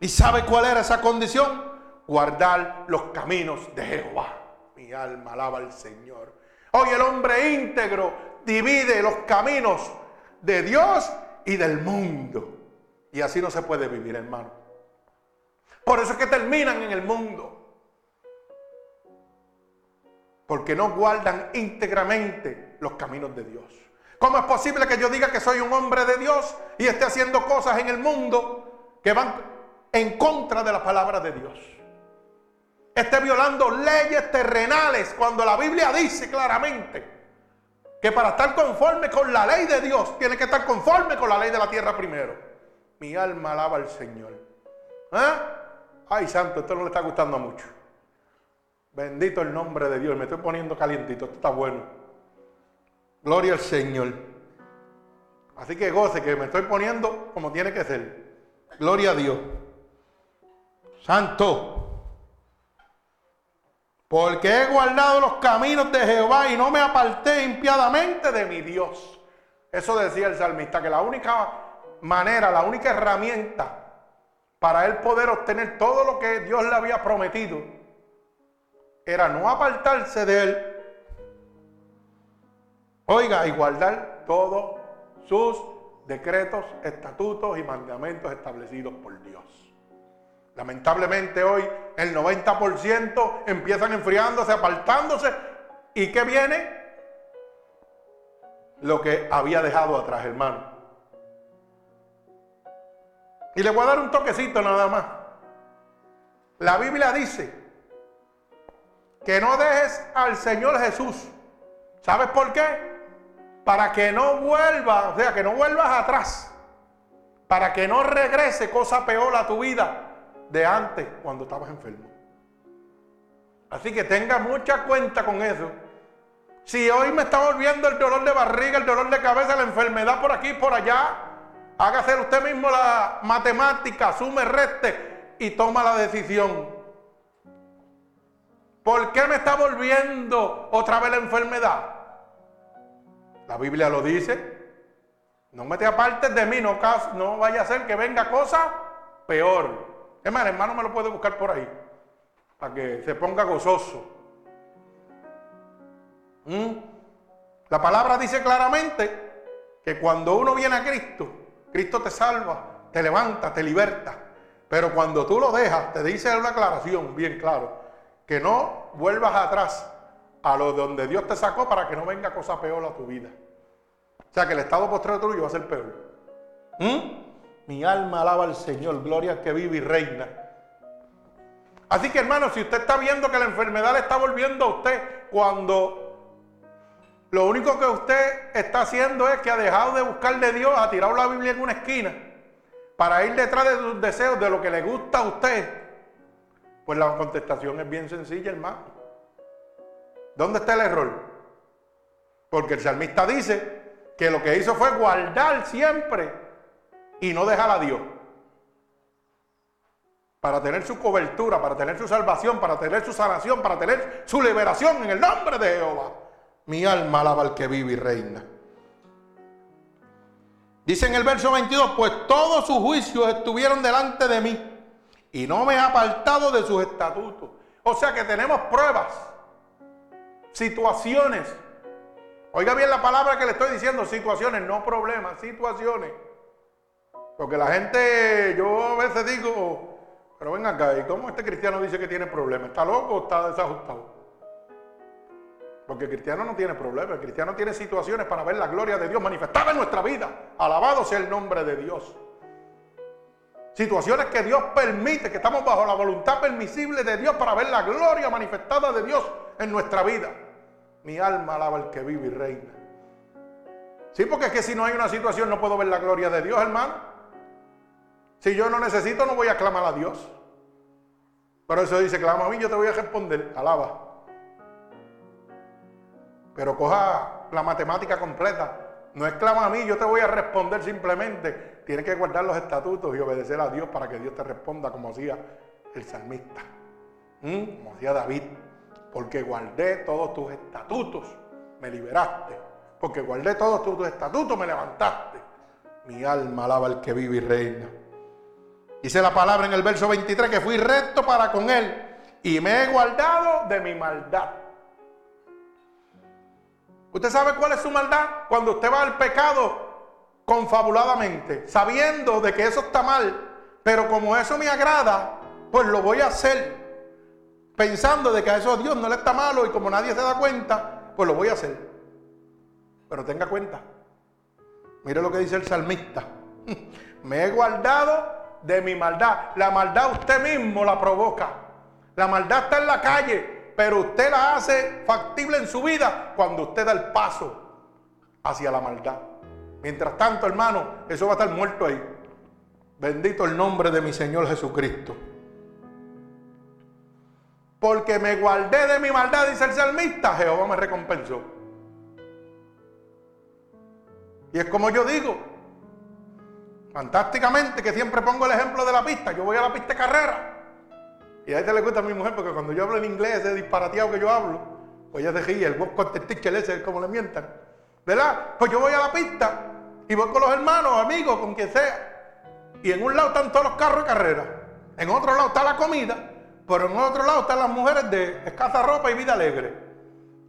¿Y sabe cuál era esa condición? Guardar los caminos de Jehová. Mi alma alaba al Señor. Hoy el hombre íntegro divide los caminos de Dios y del mundo. Y así no se puede vivir, hermano. Por eso es que terminan en el mundo. Porque no guardan íntegramente los caminos de Dios. ¿Cómo es posible que yo diga que soy un hombre de Dios y esté haciendo cosas en el mundo que van en contra de la palabra de Dios? Esté violando leyes terrenales cuando la Biblia dice claramente que para estar conforme con la ley de Dios, tiene que estar conforme con la ley de la tierra primero. Mi alma alaba al Señor. ¿Eh? Ay, santo, esto no le está gustando mucho. Bendito el nombre de Dios. Me estoy poniendo calientito. Esto está bueno. Gloria al Señor. Así que goce que me estoy poniendo como tiene que ser. Gloria a Dios. Santo. Porque he guardado los caminos de Jehová y no me aparté impiadamente de mi Dios. Eso decía el salmista, que la única manera, la única herramienta para él poder obtener todo lo que Dios le había prometido era no apartarse de él. Oiga, y guardar todos sus decretos, estatutos y mandamientos establecidos por Dios. Lamentablemente hoy el 90% empiezan enfriándose, apartándose. ¿Y qué viene? Lo que había dejado atrás, hermano. Y le voy a dar un toquecito nada más. La Biblia dice que no dejes al Señor Jesús. ¿Sabes por qué? Para que no vuelva, o sea, que no vuelvas atrás. Para que no regrese cosa peor a tu vida de antes cuando estabas enfermo. Así que tenga mucha cuenta con eso. Si hoy me está volviendo el dolor de barriga, el dolor de cabeza, la enfermedad por aquí, por allá, hágase usted mismo la matemática, sume, reste y toma la decisión. ¿Por qué me está volviendo otra vez la enfermedad? La Biblia lo dice. No me te apartes de mí, no, no vaya a ser que venga cosa peor. Es más, hermano me lo puede buscar por ahí, para que se ponga gozoso. ¿Mm? La palabra dice claramente que cuando uno viene a Cristo, Cristo te salva, te levanta, te liberta. Pero cuando tú lo dejas, te dice una aclaración bien claro, que no vuelvas atrás a lo de donde Dios te sacó para que no venga cosa peor a tu vida. O sea que el estado postrero tuyo va a ser peor. ¿Mm? Mi alma alaba al Señor, gloria que vive y reina. Así que hermano, si usted está viendo que la enfermedad le está volviendo a usted cuando lo único que usted está haciendo es que ha dejado de buscar de Dios, ha tirado la Biblia en una esquina para ir detrás de sus deseos, de lo que le gusta a usted, pues la contestación es bien sencilla, hermano. ¿Dónde está el error? Porque el salmista dice que lo que hizo fue guardar siempre y no dejar a Dios. Para tener su cobertura, para tener su salvación, para tener su sanación, para tener su liberación en el nombre de Jehová. Mi alma alaba al que vive y reina. Dice en el verso 22, pues todos sus juicios estuvieron delante de mí y no me he apartado de sus estatutos. O sea que tenemos pruebas, situaciones. Oiga bien la palabra que le estoy diciendo, situaciones, no problemas, situaciones. Porque la gente, yo a veces digo, pero ven acá, ¿y cómo este cristiano dice que tiene problemas? ¿Está loco o está desajustado? Porque el cristiano no tiene problemas, el cristiano tiene situaciones para ver la gloria de Dios manifestada en nuestra vida. Alabado sea el nombre de Dios. Situaciones que Dios permite, que estamos bajo la voluntad permisible de Dios para ver la gloria manifestada de Dios en nuestra vida. Mi alma alaba al que vive y reina. Sí, porque es que si no hay una situación no puedo ver la gloria de Dios, hermano. Si yo no necesito, no voy a clamar a Dios. Pero eso dice, clama a mí, yo te voy a responder. Alaba. Pero coja la matemática completa. No es clama a mí, yo te voy a responder simplemente. Tienes que guardar los estatutos y obedecer a Dios para que Dios te responda como hacía el salmista. Como hacía David. Porque guardé todos tus estatutos, me liberaste. Porque guardé todos tus estatutos, me levantaste. Mi alma alaba al que vive y reina. Dice la palabra en el verso 23 que fui recto para con él y me he guardado de mi maldad. ¿Usted sabe cuál es su maldad? Cuando usted va al pecado confabuladamente, sabiendo de que eso está mal, pero como eso me agrada, pues lo voy a hacer. Pensando de que a eso a Dios no le está malo y como nadie se da cuenta, pues lo voy a hacer. Pero tenga cuenta. Mire lo que dice el salmista. Me he guardado de mi maldad. La maldad usted mismo la provoca. La maldad está en la calle, pero usted la hace factible en su vida cuando usted da el paso hacia la maldad. Mientras tanto, hermano, eso va a estar muerto ahí. Bendito el nombre de mi Señor Jesucristo. Porque me guardé de mi maldad, dice el salmista, Jehová me recompensó. Y es como yo digo, fantásticamente, que siempre pongo el ejemplo de la pista. Yo voy a la pista de carrera. Y a ella le gusta a mi mujer porque cuando yo hablo en inglés, ese disparateado que yo hablo, pues ella se ríe, el vos teacher ese es como le mientan. ¿Verdad? Pues yo voy a la pista y voy con los hermanos, amigos, con quien sea. Y en un lado están todos los carros de carrera. En otro lado está la comida. Pero en otro lado están las mujeres de escasa ropa y vida alegre.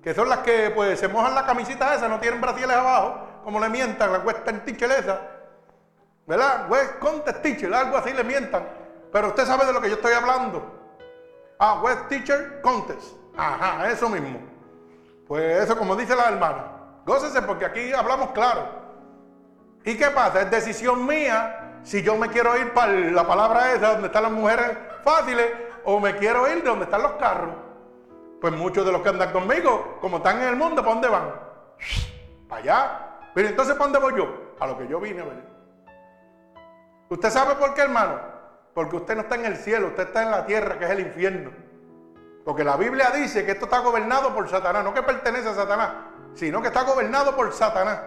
Que son las que pues se mojan la camisita esa, no tienen brasiles abajo, como le mientan, la western teacher esa. ¿Verdad? West Contest Teacher, algo así le mientan. Pero usted sabe de lo que yo estoy hablando. Ah, West Teacher Contest. Ajá, eso mismo. Pues eso como dice la hermana. Gócese porque aquí hablamos claro. ¿Y qué pasa? Es decisión mía si yo me quiero ir para la palabra esa donde están las mujeres fáciles o me quiero ir de donde están los carros. Pues muchos de los que andan conmigo, como están en el mundo, ¿para dónde van? Para allá. Pero entonces, ¿para dónde voy yo? A lo que yo vine a ver. ¿Usted sabe por qué, hermano? Porque usted no está en el cielo, usted está en la tierra, que es el infierno. Porque la Biblia dice que esto está gobernado por Satanás, no que pertenece a Satanás, sino que está gobernado por Satanás.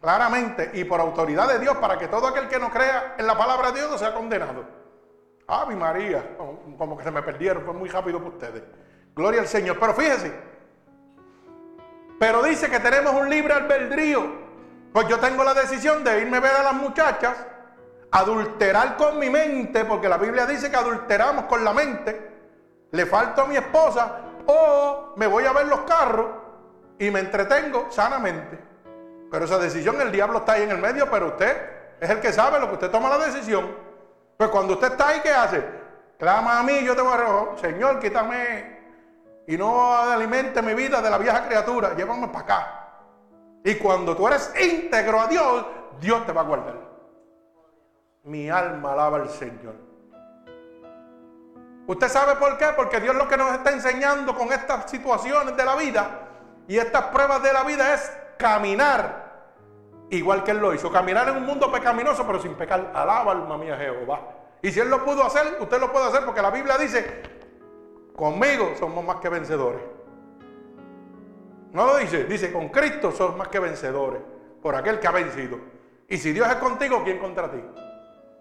Claramente, y por autoridad de Dios, para que todo aquel que no crea en la palabra de Dios no sea condenado. Ave María, como que se me perdieron, fue muy rápido para ustedes. Gloria al Señor. Pero fíjese, pero dice que tenemos un libre albedrío. Pues yo tengo la decisión de irme a ver a las muchachas, adulterar con mi mente, porque la Biblia dice que adulteramos con la mente, le falto a mi esposa, o me voy a ver los carros y me entretengo sanamente. Pero esa decisión, el diablo está ahí en el medio, pero usted es el que sabe lo que usted toma la decisión. Pues cuando usted está ahí, ¿qué hace? Clama a mí, yo te voy a robar. Señor, quítame y no alimente mi vida de la vieja criatura, llévame para acá. Y cuando tú eres íntegro a Dios, Dios te va a guardar. Mi alma alaba al Señor. ¿Usted sabe por qué? Porque Dios lo que nos está enseñando con estas situaciones de la vida y estas pruebas de la vida es caminar igual que Él lo hizo. Caminar en un mundo pecaminoso pero sin pecar. Alaba alma mía Jehová. Y si Él lo pudo hacer, usted lo puede hacer porque la Biblia dice, conmigo somos más que vencedores. No lo dice, dice, con Cristo sos más que vencedores por aquel que ha vencido. Y si Dios es contigo, ¿quién contra ti?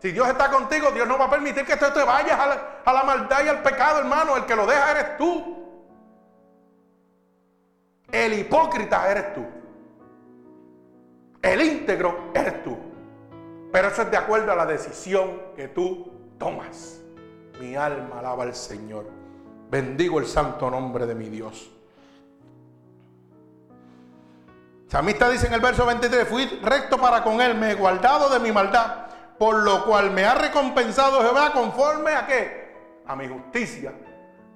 Si Dios está contigo, Dios no va a permitir que tú te vayas a la, maldad y al pecado, hermano. El que lo deja eres tú. El hipócrita eres tú. El íntegro eres tú. Pero eso es de acuerdo a la decisión que tú tomas. Mi alma alaba al Señor. Bendigo el santo nombre de mi Dios. Samista dice en el verso 23, fui recto para con él, me he guardado de mi maldad, por lo cual me ha recompensado Jehová conforme a qué? A mi justicia.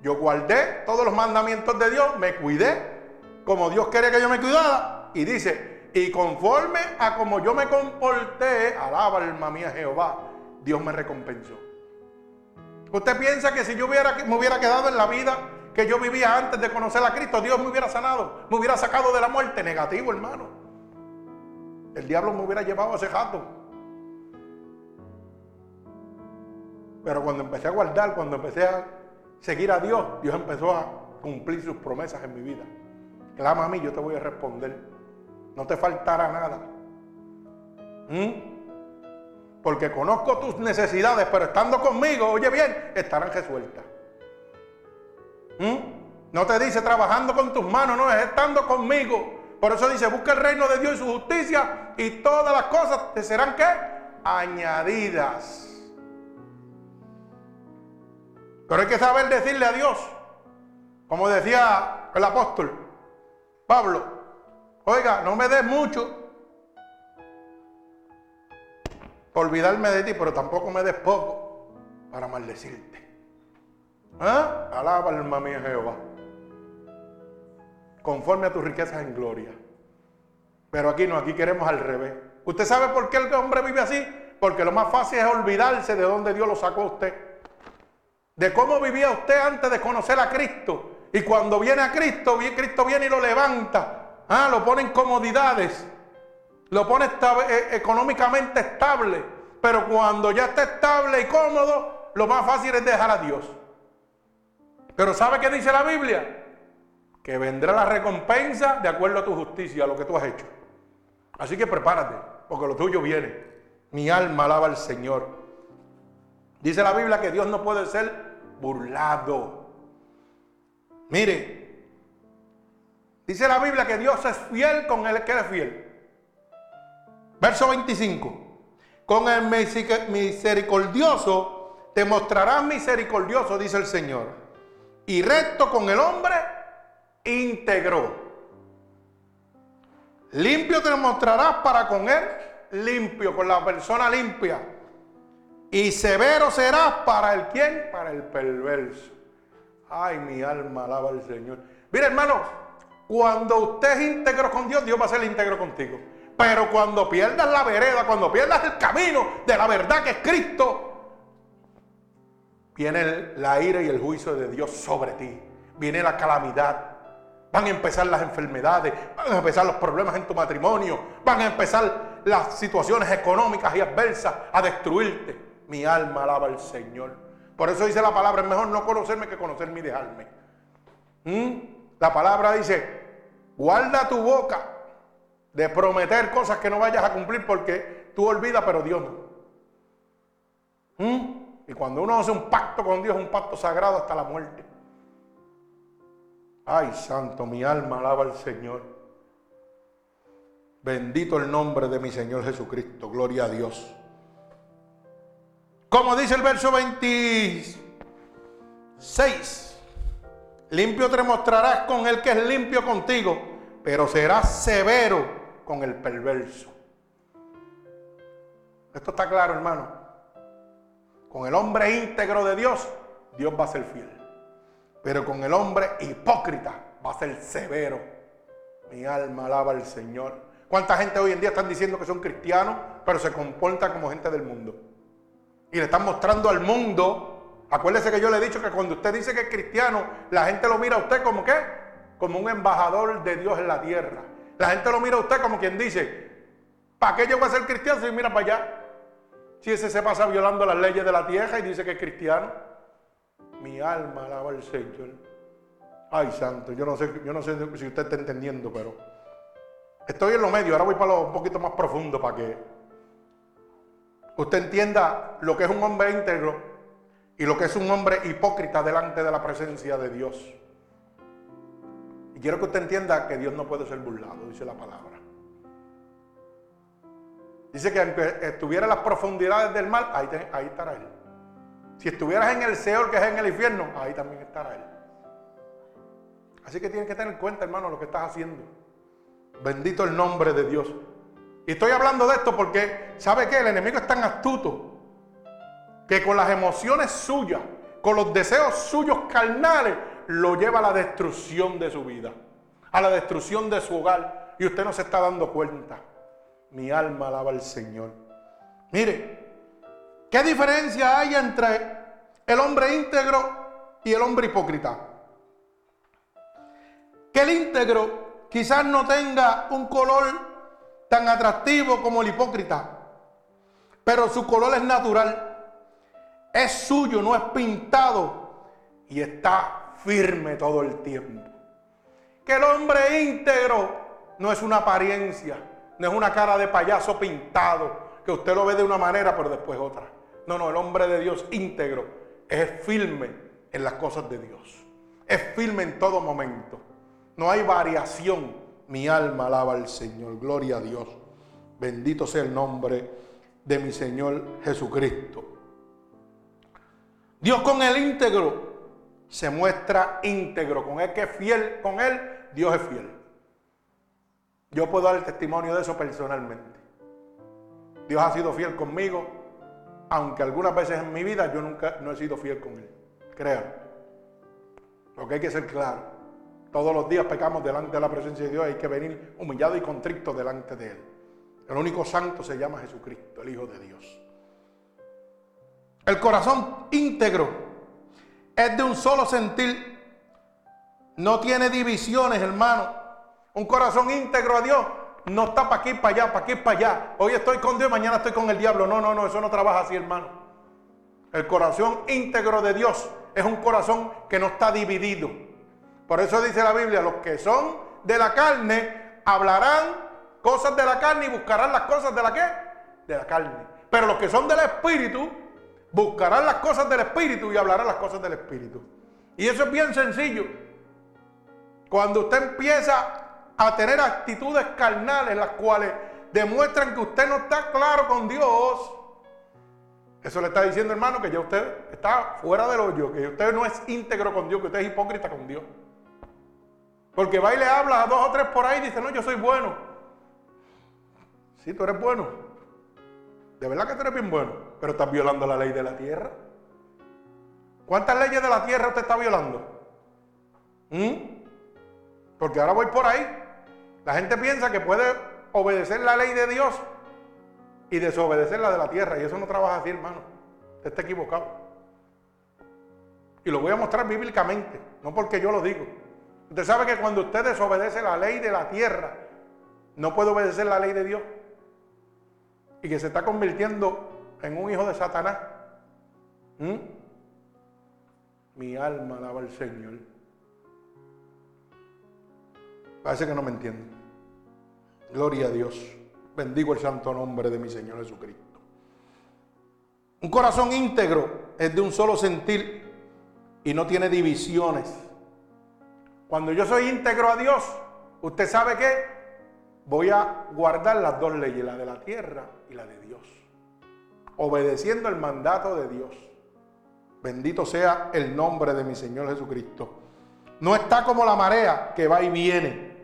Yo guardé todos los mandamientos de Dios, me cuidé como Dios quería que yo me cuidara. Y dice, y conforme a como yo me comporté, alaba alma mía Jehová, Dios me recompensó. Usted piensa que si yo hubiera, me hubiera quedado en la vida que yo vivía antes de conocer a Cristo, Dios me hubiera sanado, me hubiera sacado de la muerte. Negativo, hermano. El diablo me hubiera llevado a ese jato. Pero cuando empecé a guardar, cuando empecé a seguir a Dios, Dios empezó a cumplir sus promesas en mi vida. Clama a mí, yo te voy a responder. No te faltará nada. ¿Mm? Porque conozco tus necesidades, pero estando conmigo, oye bien, estarán resueltas. ¿Mm? No te dice trabajando con tus manos, no, es estando conmigo. Por eso dice, busca el reino de Dios y su justicia y todas las cosas te serán qué? Añadidas. Pero hay que saber decirle a Dios, como decía el apóstol Pablo, oiga, no me des mucho por olvidarme de ti, pero tampoco me des poco para maldecirte. ¿Ah? Alaba alma mía Jehová. Conforme a tus riquezas en gloria. Pero aquí no, aquí queremos al revés. ¿Usted sabe por qué el hombre vive así? Porque lo más fácil es olvidarse de dónde Dios lo sacó a usted. De cómo vivía usted antes de conocer a Cristo. Y cuando viene a Cristo, Cristo viene y lo levanta. Ah, lo pone en comodidades. Lo pone eh, económicamente estable. Pero cuando ya está estable y cómodo, lo más fácil es dejar a Dios. Pero ¿sabe qué dice la Biblia? Que vendrá la recompensa de acuerdo a tu justicia, a lo que tú has hecho. Así que prepárate, porque lo tuyo viene. Mi alma alaba al Señor. Dice la Biblia que Dios no puede ser burlado. Mire, dice la Biblia que Dios es fiel con el que es fiel. Verso 25. Con el misericordioso te mostrarás misericordioso, dice el Señor y recto con el hombre íntegro. Limpio te mostrarás para con él limpio, con la persona limpia. Y severo serás para el quien, para el perverso. Ay, mi alma alaba al Señor. Mira, hermano, cuando usted es íntegro con Dios, Dios va a ser íntegro contigo. Pero cuando pierdas la vereda, cuando pierdas el camino de la verdad que es Cristo, viene la ira y el juicio de Dios sobre ti. Viene la calamidad. Van a empezar las enfermedades, van a empezar los problemas en tu matrimonio, van a empezar las situaciones económicas y adversas a destruirte. Mi alma alaba al Señor. Por eso dice la palabra, es mejor no conocerme que conocerme y dejarme. ¿Mm? La palabra dice, guarda tu boca de prometer cosas que no vayas a cumplir porque tú olvidas, pero Dios no. ¿Mm? Y cuando uno hace un pacto con Dios, un pacto sagrado hasta la muerte. Ay, santo, mi alma alaba al Señor. Bendito el nombre de mi Señor Jesucristo. Gloria a Dios. Como dice el verso 26. Limpio te mostrarás con el que es limpio contigo, pero serás severo con el perverso. Esto está claro, hermano. Con el hombre íntegro de Dios, Dios va a ser fiel. Pero con el hombre hipócrita va a ser severo. Mi alma alaba al Señor. ¿Cuánta gente hoy en día están diciendo que son cristianos, pero se comportan como gente del mundo? Y le están mostrando al mundo. Acuérdese que yo le he dicho que cuando usted dice que es cristiano, la gente lo mira a usted como qué? Como un embajador de Dios en la tierra. La gente lo mira a usted como quien dice, ¿para qué yo voy a ser cristiano si mira para allá? Si ese se pasa violando las leyes de la tierra y dice que es cristiano, mi alma alaba al Señor. Ay, santo, yo no sé, yo no sé si usted está entendiendo, pero estoy en lo medio. Ahora voy para lo un poquito más profundo para que usted entienda lo que es un hombre íntegro y lo que es un hombre hipócrita delante de la presencia de Dios. Y quiero que usted entienda que Dios no puede ser burlado, dice la palabra. Dice que aunque estuviera en las profundidades del ahí, ahí estará Él. Si estuvieras en el Seol, que es en el infierno, ahí también estará Él. Así que tienes que tener en cuenta, hermano, lo que estás haciendo. Bendito el nombre de Dios. Y estoy hablando de esto porque, ¿sabe qué? El enemigo es tan astuto que con las emociones suyas, con los deseos suyos carnales, lo lleva a la destrucción de su vida, a la destrucción de su hogar. Y usted no se está dando cuenta. Mi alma alaba al Señor. Mire, ¿qué diferencia hay entre el hombre íntegro y el hombre hipócrita? Que el íntegro quizás no tenga un color tan atractivo como el hipócrita, pero su color es natural, es suyo, no es pintado y está firme todo el tiempo. Que el hombre íntegro no es una apariencia, no es una cara de payaso pintado, que usted lo ve de una manera pero después otra. No, no, el hombre de Dios íntegro es firme en las cosas de Dios. Es firme en todo momento. No hay variación mi alma alaba al Señor. Gloria a Dios. Bendito sea el nombre de mi Señor Jesucristo. Dios con el íntegro se muestra íntegro. Con el que es fiel, con él, Dios es fiel. Yo puedo dar testimonio de eso personalmente. Dios ha sido fiel conmigo, aunque algunas veces en mi vida yo nunca no he sido fiel con él. Créanme. Lo que hay que ser claro. Todos los días pecamos delante de la presencia de Dios. Hay que venir humillado y contrito delante de Él. El único santo se llama Jesucristo, el Hijo de Dios. El corazón íntegro es de un solo sentir. No tiene divisiones, hermano. Un corazón íntegro a Dios no está para aquí, para allá, para aquí, para allá. Hoy estoy con Dios, mañana estoy con el diablo. No, no, no, eso no trabaja así, hermano. El corazón íntegro de Dios es un corazón que no está dividido. Por eso dice la Biblia, los que son de la carne hablarán cosas de la carne y buscarán las cosas de la qué? De la carne. Pero los que son del Espíritu buscarán las cosas del Espíritu y hablarán las cosas del Espíritu. Y eso es bien sencillo. Cuando usted empieza a tener actitudes carnales, las cuales demuestran que usted no está claro con Dios, eso le está diciendo, hermano, que ya usted está fuera del hoyo, que usted no es íntegro con Dios, que usted es hipócrita con Dios. Porque va y le habla a dos o tres por ahí y dice, no, yo soy bueno. Sí, tú eres bueno. De verdad que tú eres bien bueno. Pero estás violando la ley de la tierra. ¿Cuántas leyes de la tierra usted está violando? ¿Mm? Porque ahora voy por ahí. La gente piensa que puede obedecer la ley de Dios y desobedecer la de la tierra. Y eso no trabaja así, hermano. Usted está equivocado. Y lo voy a mostrar bíblicamente, no porque yo lo digo. Usted sabe que cuando usted desobedece la ley de la tierra, no puede obedecer la ley de Dios. Y que se está convirtiendo en un hijo de Satanás. ¿Mm? Mi alma alaba al Señor. Parece que no me entiende. Gloria a Dios. Bendigo el santo nombre de mi Señor Jesucristo. Un corazón íntegro es de un solo sentir y no tiene divisiones. Cuando yo soy íntegro a Dios, usted sabe que voy a guardar las dos leyes, la de la tierra y la de Dios, obedeciendo el mandato de Dios. Bendito sea el nombre de mi Señor Jesucristo. No está como la marea que va y viene.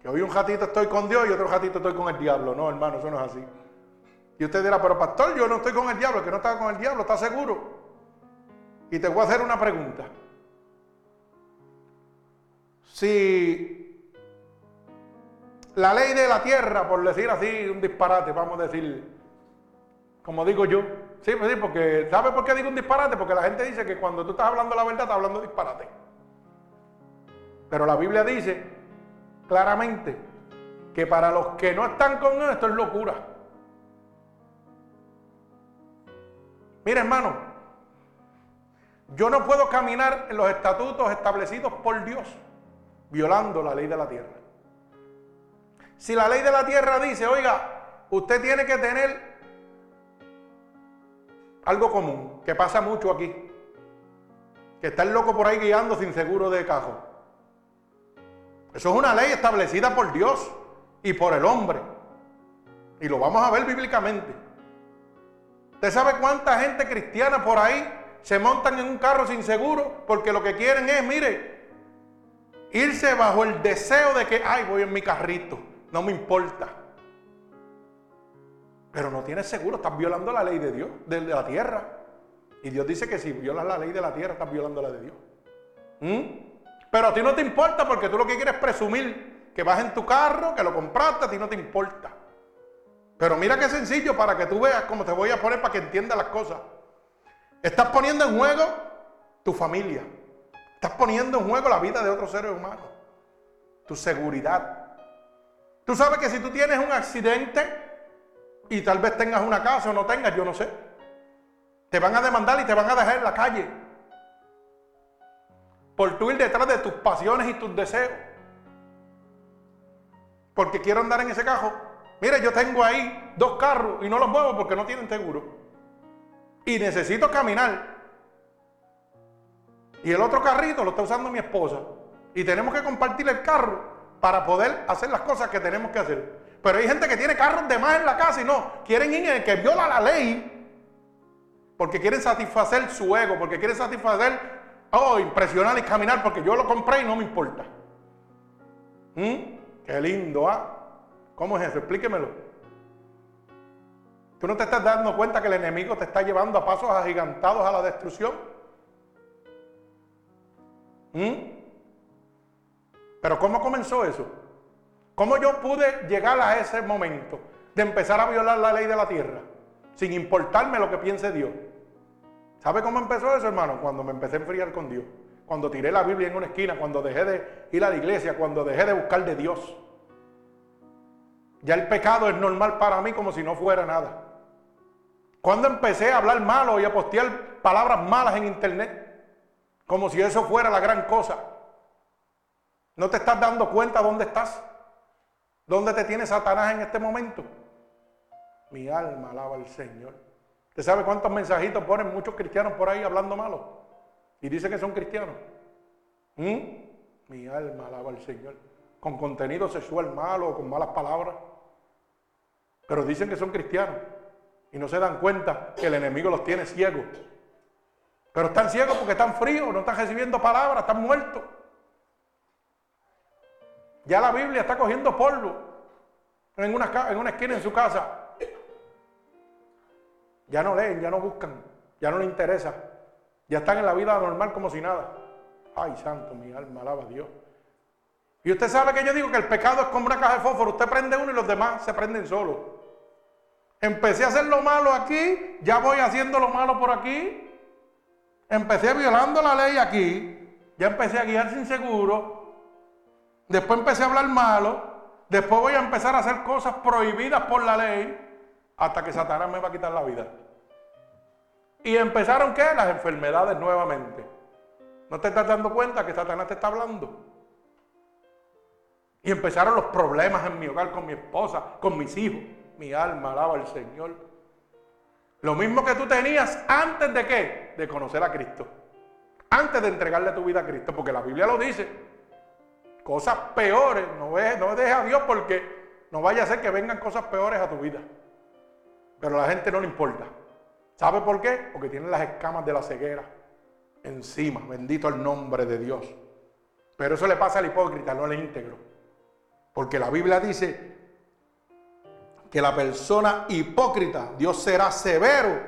Que hoy un ratito estoy con Dios y otro ratito estoy con el diablo. No, hermano, eso no es así. Y usted dirá, pero pastor, yo no estoy con el diablo, que no está con el diablo, ¿está seguro? Y te voy a hacer una pregunta si la ley de la tierra, por decir así, un disparate, vamos a decir, como digo yo, sí, pues porque, ¿sabe por qué digo un disparate? Porque la gente dice que cuando tú estás hablando la verdad, estás hablando disparate. Pero la Biblia dice claramente que para los que no están con él, esto es locura. Mira, hermano, yo no puedo caminar en los estatutos establecidos por Dios violando la ley de la tierra. Si la ley de la tierra dice, oiga, usted tiene que tener algo común, que pasa mucho aquí, que está el loco por ahí guiando sin seguro de cajo. Eso es una ley establecida por Dios y por el hombre. Y lo vamos a ver bíblicamente. ¿Usted sabe cuánta gente cristiana por ahí se montan en un carro sin seguro porque lo que quieren es, mire, irse bajo el deseo de que, ay, voy en mi carrito, no me importa. Pero no tienes seguro, estás violando la ley de Dios, de la tierra. Y Dios dice que si violas la ley de la tierra, estás violando la de Dios. ¿Mm? Pero a ti no te importa porque tú lo que quieres es presumir que vas en tu carro, que lo compraste, a ti no te importa. Pero mira qué sencillo para que tú veas cómo te voy a poner para que entiendas las cosas. Estás poniendo en juego tu familia. Estás poniendo en juego la vida de otros seres humanos. Tu seguridad. Tú sabes que si tú tienes un accidente y tal vez tengas una casa o no tengas, yo no sé. Te van a demandar y te van a dejar en la calle. Por tú ir detrás de tus pasiones y tus deseos. Porque quiero andar en ese carro. Mire, yo tengo ahí dos carros y no los muevo porque no tienen seguro. Y necesito caminar. Y el otro carrito lo está usando mi esposa. Y tenemos que compartir el carro para poder hacer las cosas que tenemos que hacer. Pero hay gente que tiene carros de más en la casa y no. Quieren ir en el que viola la ley. Porque quieren satisfacer su ego. Porque quieren satisfacer, oh, impresionar y caminar. Porque yo lo compré y no me importa. ¿Mm? Qué lindo, ¿ah? ¿Cómo es eso? Explíquemelo. ¿Tú no te estás dando cuenta que el enemigo te está llevando a pasos agigantados a la destrucción? ¿Mm? Pero ¿cómo comenzó eso? ¿Cómo yo pude llegar a ese momento de empezar a violar la ley de la tierra sin importarme lo que piense Dios? ¿Sabe cómo empezó eso, hermano? Cuando me empecé a enfriar con Dios. Cuando tiré la Biblia en una esquina, cuando dejé de ir a la iglesia, cuando dejé de buscar de Dios. Ya el pecado es normal para mí como si no fuera nada. Cuando empecé a hablar malo y a postear palabras malas en internet, como si eso fuera la gran cosa. ¿No te estás dando cuenta dónde estás? ¿Dónde te tiene Satanás en este momento? Mi alma alaba al Señor. ¿Usted sabe cuántos mensajitos ponen muchos cristianos por ahí hablando malo? Y dicen que son cristianos. ¿Mm? Mi alma alaba al Señor. Con contenido sexual malo o con malas palabras. Pero dicen que son cristianos. Y no se dan cuenta que el enemigo los tiene ciegos. Pero están ciegos porque están fríos, no están recibiendo palabras, están muertos. Ya la Biblia está cogiendo polvo en una, esquina en su casa. Ya no leen, ya no buscan, ya no les interesa. Ya están en la vida normal como si nada. Ay, santo, mi alma, alaba a Dios. Y usted sabe que yo digo que el pecado es como una caja de fósforo. Usted prende uno y los demás se prenden solos. Empecé a hacer lo malo aquí, ya voy haciendo lo malo por aquí. Empecé violando la ley aquí, ya empecé a guiar sin seguro, Después empecé a hablar malo. Después voy a empezar a hacer cosas prohibidas por la ley hasta que Satanás me va a quitar la vida. Y empezaron qué? Las enfermedades nuevamente. ¿No te estás dando cuenta que Satanás te está hablando? Y empezaron los problemas en mi hogar con mi esposa, con mis hijos. Mi alma alaba al Señor. Lo mismo que tú tenías antes de qué? De conocer a Cristo. Antes de entregarle tu vida a Cristo, porque la Biblia lo dice cosas peores. No, no dejes a Dios porque no vaya a ser que vengan cosas peores a tu vida. Pero a la gente no le importa. ¿Sabe por qué? Porque tienen las escamas de la ceguera encima. Bendito el nombre de Dios. Pero eso le pasa al hipócrita, no al íntegro. Porque la Biblia dice que la persona hipócrita, Dios será severo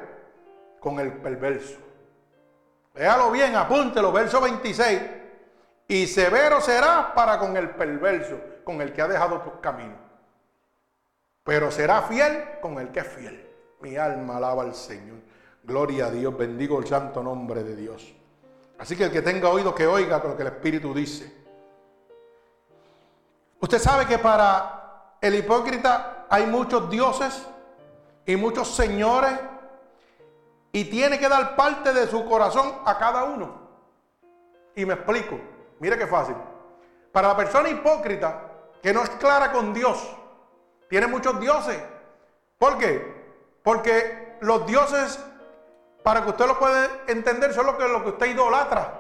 con el perverso. Véalo bien, apúntelo, verso 26 y severo será para con el perverso, con el que ha dejado tus caminos. Pero será fiel con el que es fiel. Mi alma alaba al Señor. Gloria a Dios, bendigo el santo nombre de Dios. Así que el que tenga oído que oiga lo que el Espíritu dice. Usted sabe que para el hipócrita hay muchos dioses y muchos señores y tiene que dar parte de su corazón a cada uno. Y me explico. Mire qué fácil. Para la persona hipócrita que no es clara con Dios, tiene muchos dioses. ¿Por qué? Porque los dioses, para que usted lo pueda entender, son lo que, lo que usted idolatra.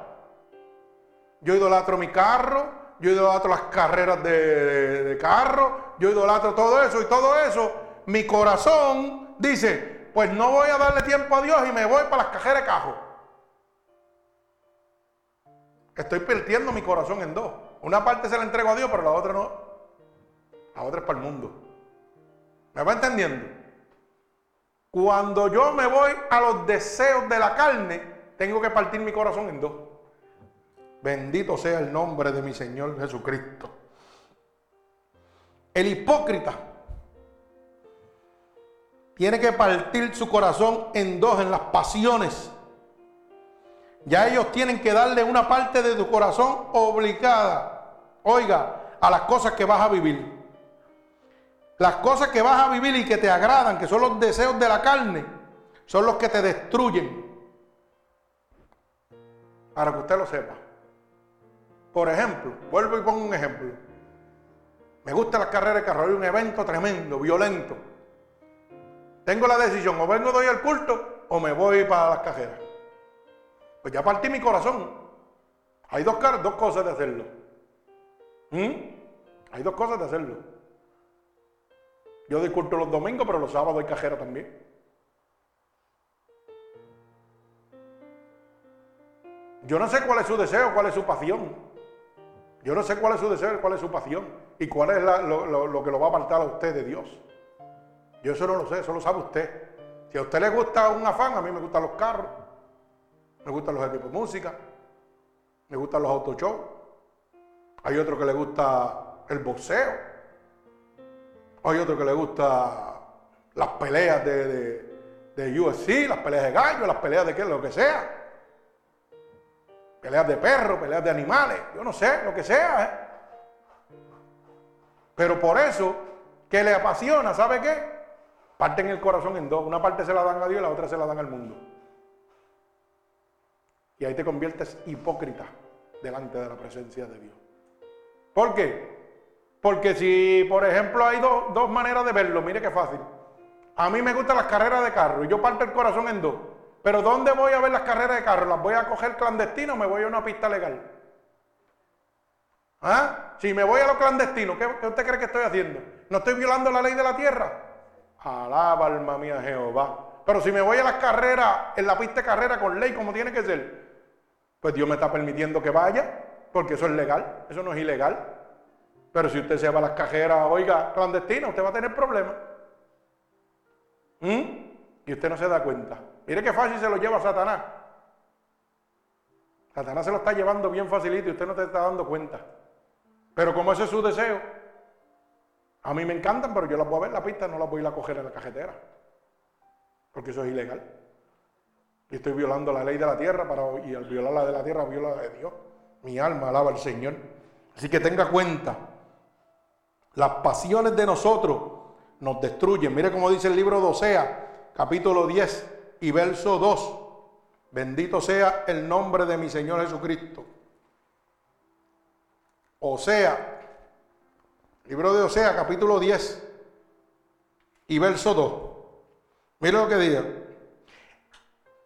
Yo idolatro mi carro, yo idolatro las carreras de, de carro, yo idolatro todo eso y todo eso mi corazón dice, pues no voy a darle tiempo a Dios y me voy para las cajeras de cajo. Estoy perdiendo mi corazón en dos. Una parte se la entrego a Dios, pero la otra no. La otra es para el mundo. ¿Me va entendiendo? Cuando yo me voy a los deseos de la carne, tengo que partir mi corazón en dos. Bendito sea el nombre de mi Señor Jesucristo. El hipócrita tiene que partir su corazón en dos, en las pasiones. Ya ellos tienen que darle una parte de tu corazón obligada, oiga, a las cosas que vas a vivir. Las cosas que vas a vivir y que te agradan, que son los deseos de la carne, son los que te destruyen. Para que usted lo sepa. Por ejemplo, vuelvo y pongo un ejemplo. Me gusta las carreras de carro, hay un evento tremendo, violento. Tengo la decisión, o vengo doy al culto o me voy para las cajeras. Pues ya partí mi corazón. Hay dos, dos cosas de hacerlo. ¿Mm? Hay dos cosas de hacerlo. Yo doy culto los domingos, pero los sábados hay cajera también. Yo no sé cuál es su deseo, cuál es su pasión. Yo no sé cuál es su deseo, cuál es su pasión y cuál es lo, que lo va a apartar a usted de Dios. Yo eso no lo sé, eso lo sabe usted. Si a usted le gusta un afán, a mí me gustan los carros, me gustan los equipos de música, me gustan los autoshows. Hay otro que le gusta el boxeo. Hay otro que le gusta las peleas de, de, de UFC, las peleas de gallo, las peleas de qué, lo que sea peleas de perros, peleas de animales, yo no sé, lo que sea. ¿eh? Pero por eso, que le apasiona, ¿sabe qué? Parten el corazón en dos. Una parte se la dan a Dios y la otra se la dan al mundo. Y ahí te conviertes hipócrita delante de la presencia de Dios. ¿Por qué? Porque si, por ejemplo, hay dos maneras de verlo, mire qué fácil. A mí me gustan las carreras de carro y yo parto el corazón en dos. Pero ¿dónde voy a ver las carreras de carro? ¿Las voy a coger clandestino o me voy a una pista legal? ¿Ah? Si me voy a lo clandestino, ¿qué, usted cree que estoy haciendo? ¿No estoy violando la ley de la tierra? Alaba alma mía Jehová. Pero si me voy a las carreras, en la pista de carrera con ley como tiene que ser, pues Dios me está permitiendo que vaya, porque eso es legal, eso no es ilegal. Pero si usted se va a las cajeras, oiga, clandestino, usted va a tener problemas. ¿Mm? Y usted no se da cuenta. Mire qué fácil se lo lleva Satanás. Satanás se lo está llevando bien facilito y usted no te está dando cuenta. Pero como ese es su deseo, a mí me encantan, pero yo las voy a ver la pista, no las voy a ir a coger en la cajetera. Porque eso es ilegal. Y estoy violando la ley de la tierra y al violar la de la tierra, viola la de Dios. Mi alma alaba al Señor. Así que tenga cuenta, las pasiones de nosotros nos destruyen. Mire cómo dice el libro de Osea, capítulo 10, y verso 2. Bendito sea el nombre de mi Señor Jesucristo. Osea, libro de Osea, capítulo 10 y verso 2. Mira lo que dice.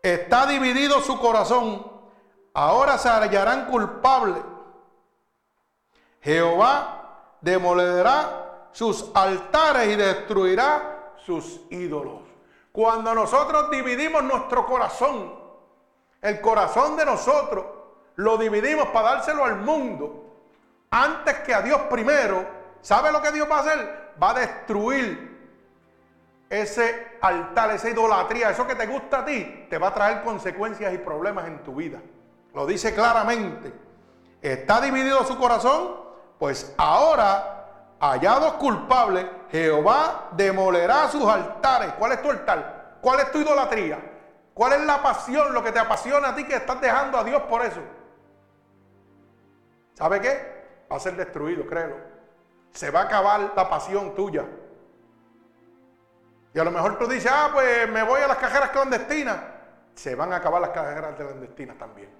Está dividido su corazón, ahora se hallarán culpables. Jehová demolerá sus altares y destruirá sus ídolos. Cuando nosotros dividimos nuestro corazón, el corazón de nosotros, lo dividimos para dárselo al mundo, antes que a Dios primero, ¿sabe lo que Dios va a hacer? Va a destruir ese altar, esa idolatría, eso que te gusta a ti, te va a traer consecuencias y problemas en tu vida. Lo dice claramente. Está dividido su corazón, pues ahora hallados culpables, Jehová demolerá sus altares. ¿Cuál es tu altar? ¿Cuál es tu idolatría? ¿Cuál es la pasión, lo que te apasiona a ti que estás dejando a Dios por eso? ¿Sabe qué? Va a ser destruido, créelo. Se va a acabar la pasión tuya. Y a lo mejor tú dices, ah, pues me voy a las cajeras clandestinas. Se van a acabar las cajeras clandestinas también.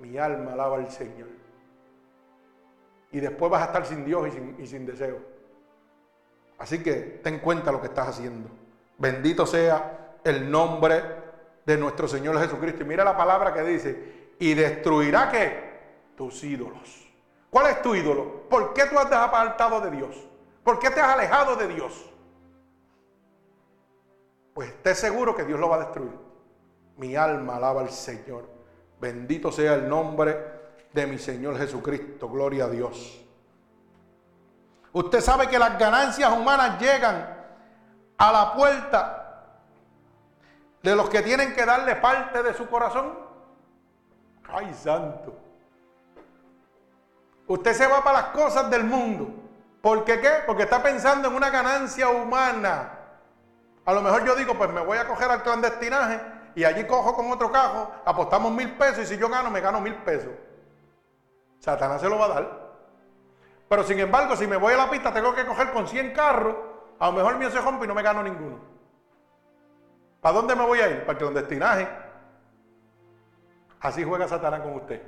Mi alma alaba al Señor y después vas a estar sin Dios y sin, deseo. Así que ten cuenta lo que estás haciendo. Bendito sea el nombre de nuestro Señor Jesucristo. Y mira la palabra que dice, y destruirá que tus ídolos. ¿Cuál es tu ídolo? ¿Por qué tú has apartado de Dios? ¿Por qué te has alejado de Dios? pues esté seguro que Dios lo va a destruir. Mi alma alaba al Señor. Bendito sea el nombre de mi Señor Jesucristo. Gloria a Dios. Usted sabe que las ganancias humanas llegan a la puerta de los que tienen que darle parte de su corazón. Ay, santo. Usted se va para las cosas del mundo. ¿Por qué qué? Porque está pensando en una ganancia humana. A lo mejor yo digo, pues me voy a coger al clandestinaje y allí cojo con otro cajo, apostamos mil pesos y si yo gano, me gano mil pesos. Satanás se lo va a dar. Pero sin embargo, si me voy a la pista, tengo que coger con 100 carros, a lo mejor mío se rompe y no me gano ninguno. ¿Para dónde me voy a ir? Para el clandestinaje. Así juega Satanás con usted.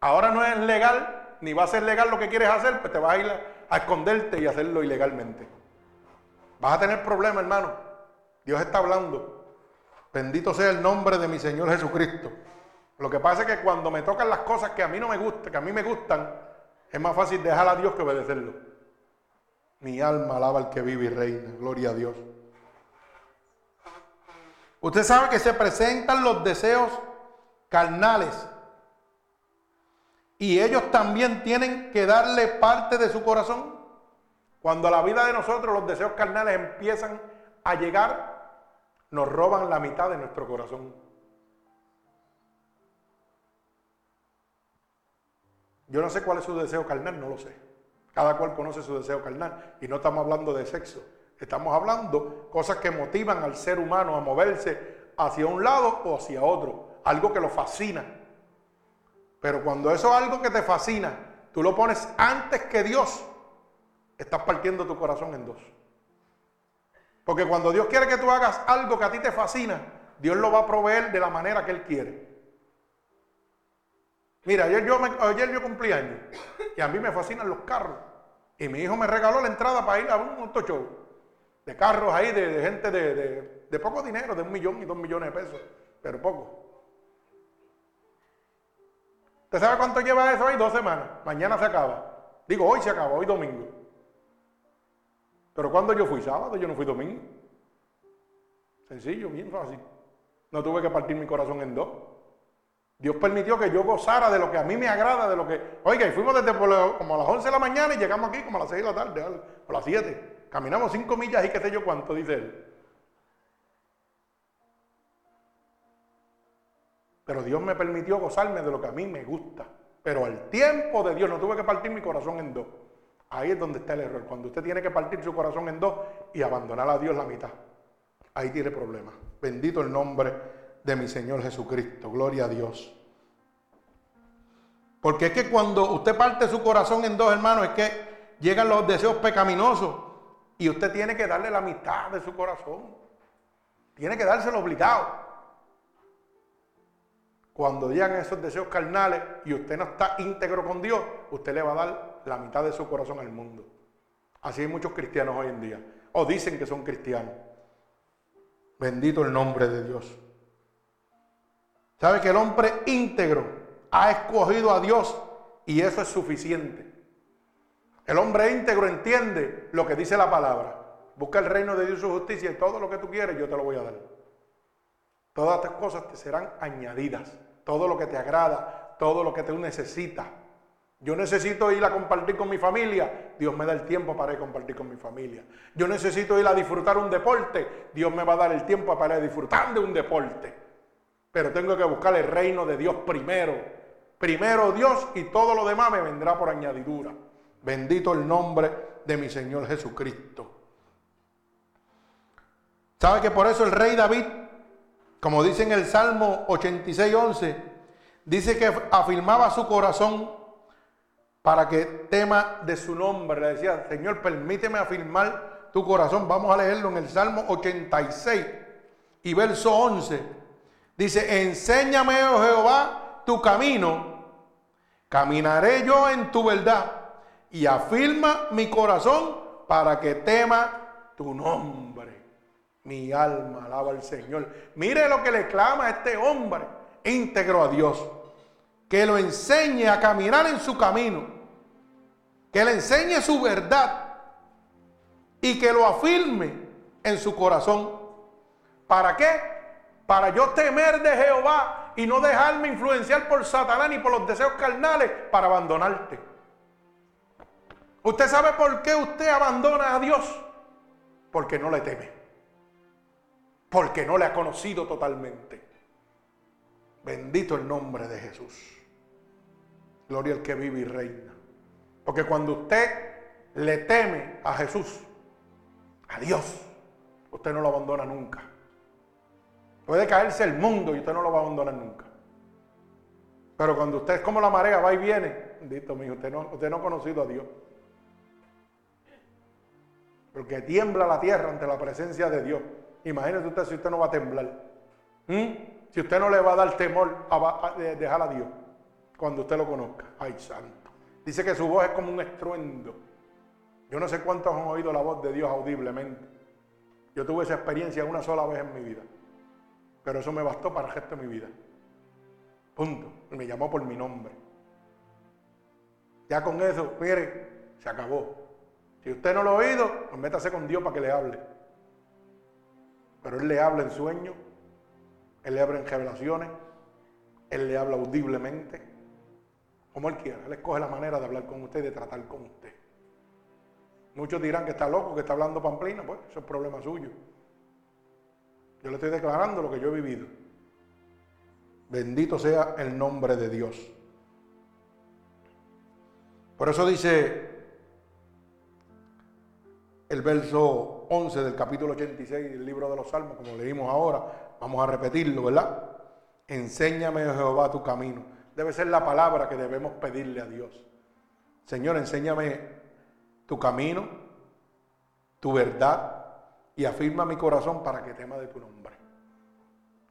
Ahora no es legal, ni va a ser legal lo que quieres hacer, pues te vas a ir a, esconderte y hacerlo ilegalmente. Vas a tener problemas, hermano. Dios está hablando. Bendito sea el nombre de mi Señor Jesucristo. Lo que pasa es que cuando me tocan las cosas que a mí no me gustan, que a mí me gustan, es más fácil dejar a Dios que obedecerlo. Mi alma alaba al que vive y reina. Gloria a Dios. Usted sabe que se presentan los deseos carnales y ellos también tienen que darle parte de su corazón. Cuando a la vida de nosotros los deseos carnales empiezan a llegar, nos roban la mitad de nuestro corazón. Yo no sé cuál es su deseo carnal, no lo sé. Cada cual conoce su deseo carnal. Y no estamos hablando de sexo. Estamos hablando cosas que motivan al ser humano a moverse hacia un lado o hacia otro. Algo que lo fascina. Pero cuando eso es algo que te fascina, tú lo pones antes que Dios, estás partiendo tu corazón en dos. Porque cuando Dios quiere que tú hagas algo que a ti te fascina, Dios lo va a proveer de la manera que Él quiere. Mira, ayer yo, cumplí años y a mí me fascinan los carros. Y mi hijo me regaló la entrada para ir a un auto show de carros ahí, de, gente de, de poco dinero, de un millón y dos millones de pesos, pero poco. ¿Usted sabe cuánto lleva eso ahí? Dos semanas. Mañana se acaba. Digo, hoy se acaba, hoy domingo. Pero cuando yo fui sábado, yo no fui domingo. Sencillo, bien fácil. No tuve que partir mi corazón en dos. Dios permitió que yo gozara de lo que a mí me agrada, de lo que... Oiga, y fuimos desde como a las 11 de la mañana y llegamos aquí como a las 6 de la tarde, o a las 7. Caminamos 5 millas y qué sé yo cuánto, dice él. Pero Dios me permitió gozarme de lo que a mí me gusta. Pero al tiempo de Dios no tuve que partir mi corazón en dos. Ahí es donde está el error. Cuando usted tiene que partir su corazón en dos y abandonar a Dios la mitad. Ahí tiene problemas. Bendito el nombre de mi Señor Jesucristo. Gloria a Dios. Porque es que cuando usted parte su corazón en dos, hermanos, es que llegan los deseos pecaminosos y usted tiene que darle la mitad de su corazón. Tiene que dárselo obligado. Cuando llegan esos deseos carnales y usted no está íntegro con Dios, usted le va a dar la mitad de su corazón al mundo. Así hay muchos cristianos hoy en día. O dicen que son cristianos. Bendito el nombre de Dios. ¿Sabe que el hombre íntegro ha escogido a Dios y eso es suficiente? El hombre íntegro entiende lo que dice la palabra. Busca el reino de Dios y su justicia y todo lo que tú quieres yo te lo voy a dar. Todas estas cosas te serán añadidas todo lo que te agrada, todo lo que tú necesitas. Yo necesito ir a compartir con mi familia, Dios me da el tiempo para ir a compartir con mi familia. Yo necesito ir a disfrutar un deporte, Dios me va a dar el tiempo para ir a disfrutar de un deporte. Pero tengo que buscar el reino de Dios primero. Primero Dios y todo lo demás me vendrá por añadidura. Bendito el nombre de mi Señor Jesucristo. ¿Sabe que por eso el rey David como dice en el Salmo 86, 11, dice que afirmaba su corazón para que tema de su nombre. Le decía, Señor, permíteme afirmar tu corazón. Vamos a leerlo en el Salmo 86 y verso 11. Dice, enséñame, oh Jehová, tu camino. Caminaré yo en tu verdad y afirma mi corazón para que tema tu nombre. Mi alma alaba al Señor. Mire lo que le clama a este hombre íntegro a Dios. Que lo enseñe a caminar en su camino. Que le enseñe su verdad. Y que lo afirme en su corazón. ¿Para qué? Para yo temer de Jehová y no dejarme influenciar por Satanás ni por los deseos carnales para abandonarte. ¿Usted sabe por qué usted abandona a Dios? Porque no le teme. Porque no le ha conocido totalmente. Bendito el nombre de Jesús. Gloria al que vive y reina. Porque cuando usted le teme a Jesús, a Dios, usted no lo abandona nunca. Puede caerse el mundo y usted no lo va a abandonar nunca. Pero cuando usted es como la marea, va y viene, bendito mío, usted no, usted no ha conocido a Dios. Porque tiembla la tierra ante la presencia de Dios. Imagínese usted si usted no va a temblar. ¿Mm? Si usted no le va a dar temor a dejar a Dios cuando usted lo conozca. Ay, santo. Dice que su voz es como un estruendo. Yo no sé cuántos han oído la voz de Dios audiblemente. Yo tuve esa experiencia una sola vez en mi vida. Pero eso me bastó para el resto de mi vida. Punto. Y me llamó por mi nombre. Ya con eso, mire, se acabó. Si usted no lo ha oído, pues métase con Dios para que le hable. Pero Él le habla en sueños, Él le habla en revelaciones, Él le habla audiblemente como Él quiera. Él escoge la manera de hablar con usted y de tratar con usted. Muchos dirán que está loco, que está hablando pamplina, pues eso es problema suyo. Yo le estoy declarando lo que yo he vivido. Bendito sea el nombre de Dios. Por eso dice el verso 11 del capítulo 86 del libro de los Salmos, como leímos ahora, vamos a repetirlo, ¿verdad? Enséñame, Jehová, tu camino debe ser la palabra que debemos pedirle a Dios. Señor, enséñame tu camino, tu verdad y afirma mi corazón para que tema de tu nombre.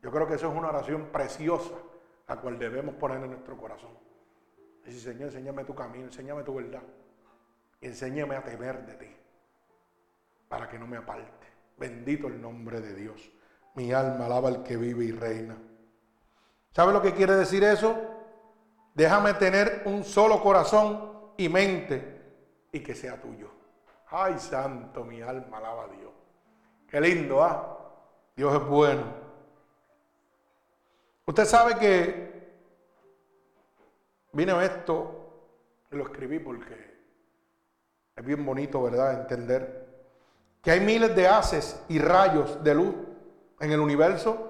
Yo creo que eso es una oración preciosa, la cual debemos poner en nuestro corazón. Decir, Señor, enséñame tu camino, enséñame tu verdad. Y enséñame a temer de ti, para que no me aparte. Bendito el nombre de Dios. Mi alma alaba al que vive y reina. ¿Sabe lo que quiere decir eso? Déjame tener un solo corazón y mente y que sea tuyo. Ay, santo, mi alma alaba a Dios. Qué lindo, ¿ah? Dios es bueno. Usted sabe que vino esto, lo escribí porque es bien bonito, ¿verdad? Entender que hay miles de haces y rayos de luz en el universo,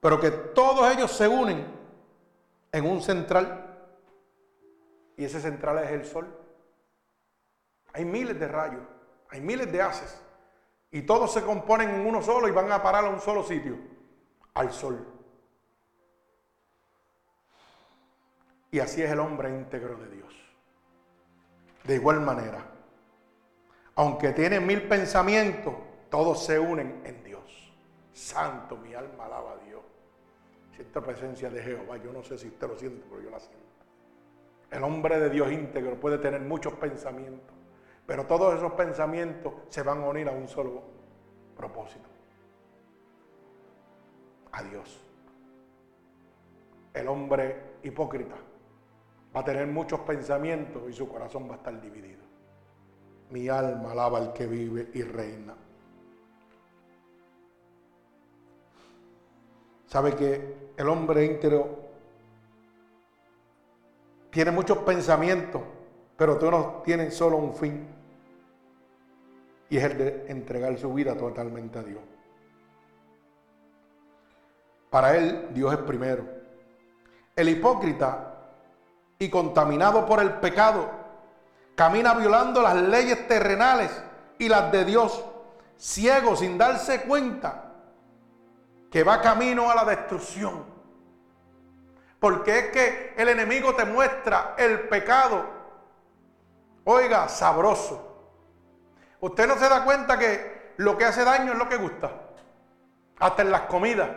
pero que todos ellos se unen en un central y ese central es el sol. Hay miles de rayos, hay miles de haces y todos se componen en uno solo y van a parar a un solo sitio, al sol. Y así es el hombre íntegro de Dios. De igual manera, aunque tiene mil pensamientos, todos se unen en Dios. Santo, mi alma alaba a Dios. Siento presencia de Jehová. Yo no sé si usted lo siente, pero yo la siento. El hombre de Dios íntegro puede tener muchos pensamientos, pero todos esos pensamientos se van a unir a un solo propósito. A Dios. El hombre hipócrita va a tener muchos pensamientos y su corazón va a estar dividido. Mi alma alaba al que vive y reina. Sabe que el hombre íntegro tiene muchos pensamientos, pero todos tienen solo un fin. Y es el de entregar su vida totalmente a Dios. Para él, Dios es primero. El hipócrita y contaminado por el pecado camina violando las leyes terrenales y las de Dios, ciego sin darse cuenta que va camino a la destrucción. Porque es que el enemigo te muestra el pecado, oiga, sabroso. Usted no se da cuenta que lo que hace daño es lo que gusta, hasta en las comidas.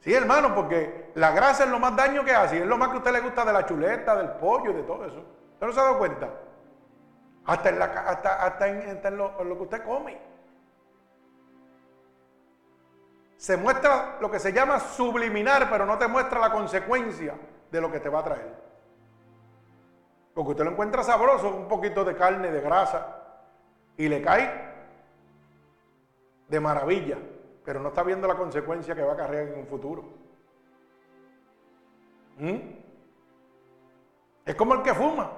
Sí, hermano, porque la grasa es lo más daño que hace, y es lo más que a usted le gusta de la chuleta, del pollo, de todo eso. ¿Usted no se ha dado cuenta? Hasta en, lo que usted come. se muestra lo que se llama subliminar, pero no te muestra la consecuencia de lo que te va a traer. Porque usted lo encuentra sabroso, un poquito de carne, de grasa, y le cae de maravilla, pero no está viendo la consecuencia que va a acarrear en un futuro. ¿Mm? Es como el que fuma.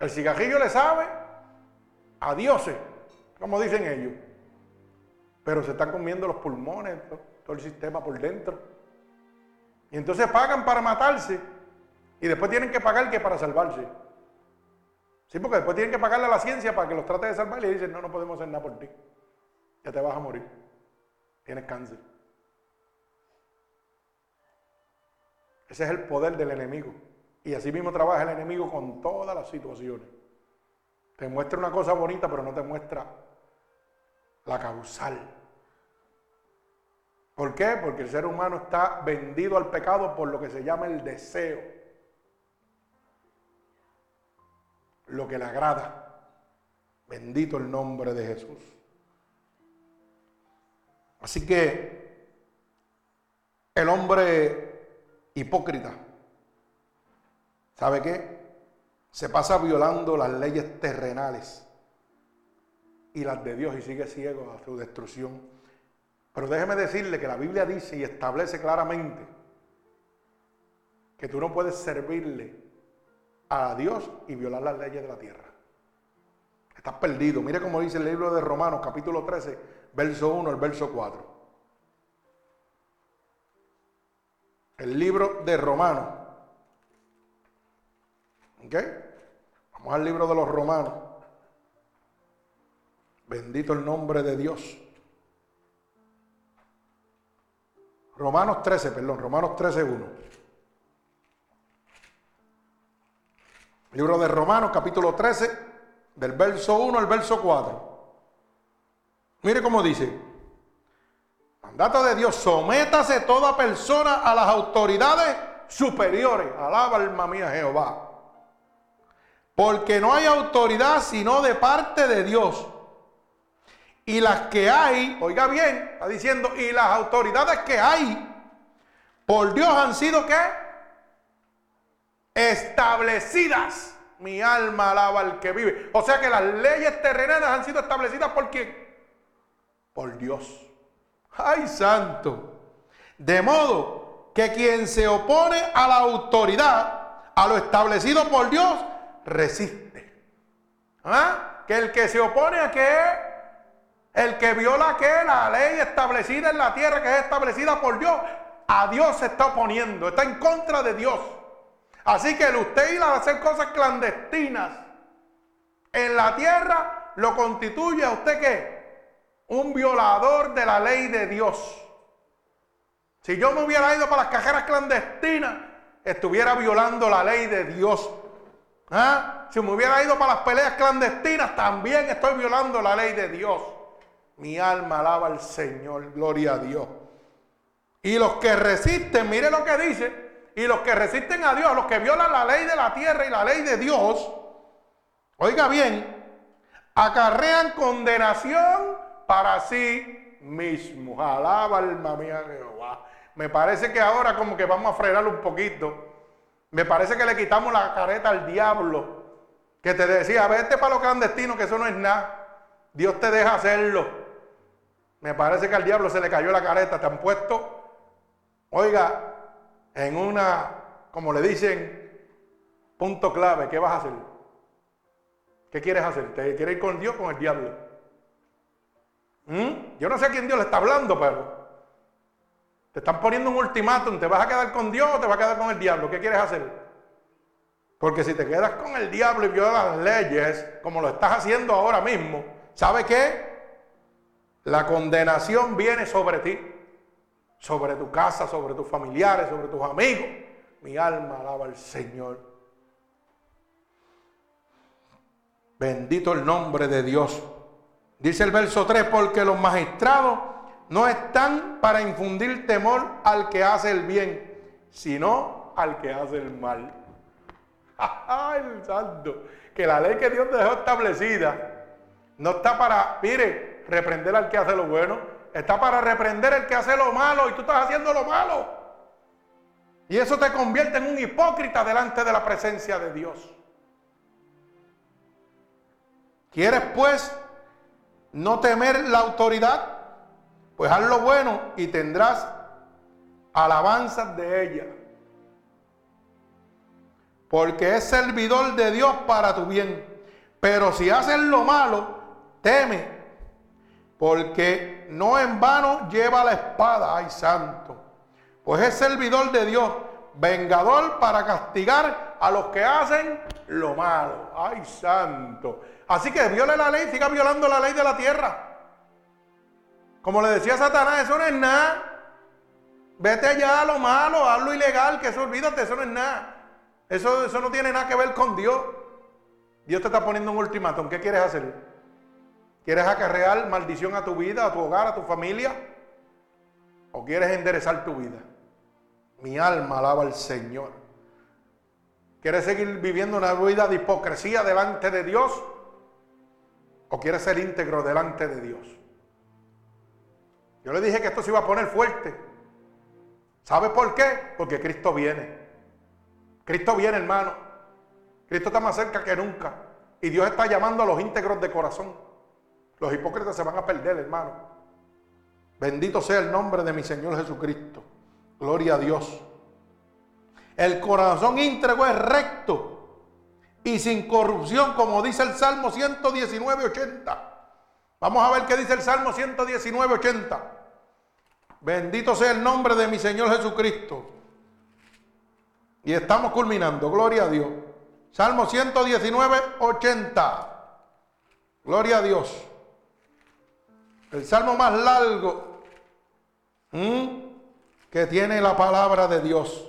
El cigarrillo le sabe a dioses, como dicen ellos. Pero se están comiendo los pulmones, todo el sistema por dentro. Y entonces pagan para matarse y después tienen que pagar que para salvarse. Sí, porque después tienen que pagarle a la ciencia para que los trate de salvar y le dicen, no, no podemos hacer nada por ti. Ya te vas a morir. Tienes cáncer. Ese es el poder del enemigo. Y así mismo trabaja el enemigo con todas las situaciones. Te muestra una cosa bonita, pero no te muestra la causal. ¿Por qué? Porque el ser humano está vendido al pecado por lo que se llama el deseo. Lo que le agrada. Bendito el nombre de Jesús. Así que el hombre hipócrita, ¿sabe qué? Se pasa violando las leyes terrenales y las de Dios y sigue ciego a su destrucción. Pero déjeme decirle que la Biblia dice y establece claramente que tú no puedes servirle a Dios y violar las leyes de la tierra. Estás perdido. Mire cómo dice el libro de Romanos, capítulo 13, verso 1 al verso 4. El libro de Romanos. ¿Ok? Vamos al libro de los Romanos. Bendito el nombre de Dios. Romanos 13, perdón, Romanos 13, 1. Libro de Romanos, capítulo 13, del verso 1 al verso 4. Mire cómo dice. Mandato de Dios, sométase toda persona a las autoridades superiores. Alaba alma mía Jehová. Porque no hay autoridad sino de parte de Dios. Y las que hay, oiga bien, está diciendo, y las autoridades que hay, por Dios han sido qué? Establecidas. Mi alma alaba al que vive. O sea que las leyes terrenales han sido establecidas por quién? Por Dios. ¡Ay, santo! De modo que quien se opone a la autoridad, a lo establecido por Dios, resiste. ¿Ah? Que el que se opone a qué? El que viola que la ley establecida en la tierra, que es establecida por Dios, a Dios se está oponiendo, está en contra de Dios. Así que el usted ir a hacer cosas clandestinas en la tierra lo constituye a usted que un violador de la ley de Dios. Si yo me hubiera ido para las cajeras clandestinas, estuviera violando la ley de Dios. ¿Ah? Si me hubiera ido para las peleas clandestinas, también estoy violando la ley de Dios. Mi alma alaba al Señor, gloria a Dios. Y los que resisten, mire lo que dice, y los que resisten a Dios, los que violan la ley de la tierra y la ley de Dios, oiga bien, acarrean condenación para sí mismos. Alaba alma mía Jehová. Me parece que ahora como que vamos a frenar un poquito. Me parece que le quitamos la careta al diablo que te decía, vete para lo clandestino, que eso no es nada. Dios te deja hacerlo. Me parece que al diablo se le cayó la careta. Te han puesto, oiga, en una, como le dicen, punto clave. ¿Qué vas a hacer? ¿Qué quieres hacer? ¿Te quieres ir con Dios o con el diablo? ¿Mm? Yo no sé a quién Dios le está hablando, pero te están poniendo un ultimátum. ¿Te vas a quedar con Dios o te vas a quedar con el diablo? ¿Qué quieres hacer? Porque si te quedas con el diablo y violas las leyes, como lo estás haciendo ahora mismo, ¿sabe qué? La condenación viene sobre ti, sobre tu casa, sobre tus familiares, sobre tus amigos. Mi alma alaba al Señor. Bendito el nombre de Dios. Dice el verso 3, porque los magistrados no están para infundir temor al que hace el bien, sino al que hace el mal. ¡Ay, santo! Que la ley que Dios dejó establecida no está para, mire, reprender al que hace lo bueno, está para reprender al que hace lo malo y tú estás haciendo lo malo. Y eso te convierte en un hipócrita delante de la presencia de Dios. ¿Quieres pues no temer la autoridad, pues haz lo bueno y tendrás alabanzas de ella. Porque es servidor de Dios para tu bien. Pero si haces lo malo, teme. Porque no en vano lleva la espada, ay santo. Pues es servidor de Dios, vengador para castigar a los que hacen lo malo. Ay santo. Así que viole la ley, siga violando la ley de la tierra. Como le decía Satanás, eso no es nada. Vete allá a lo malo, haz lo ilegal, que eso olvídate, eso no es nada. Eso, eso no tiene nada que ver con Dios. Dios te está poniendo un ultimátum. ¿Qué quieres hacer? ¿Quieres acarrear maldición a tu vida, a tu hogar, a tu familia? ¿O quieres enderezar tu vida? Mi alma alaba al Señor. ¿Quieres seguir viviendo una vida de hipocresía delante de Dios? ¿O quieres ser íntegro delante de Dios? Yo le dije que esto se iba a poner fuerte. ¿Sabe por qué? Porque Cristo viene. Cristo viene, hermano. Cristo está más cerca que nunca. Y Dios está llamando a los íntegros de corazón. Los hipócritas se van a perder, hermano. Bendito sea el nombre de mi Señor Jesucristo. Gloria a Dios. El corazón íntegro es recto y sin corrupción, como dice el Salmo 119, 80. Vamos a ver qué dice el Salmo 119, 80. Bendito sea el nombre de mi Señor Jesucristo. Y estamos culminando, gloria a Dios. Salmo 119, 80. Gloria a Dios. El salmo más largo que tiene la palabra de Dios.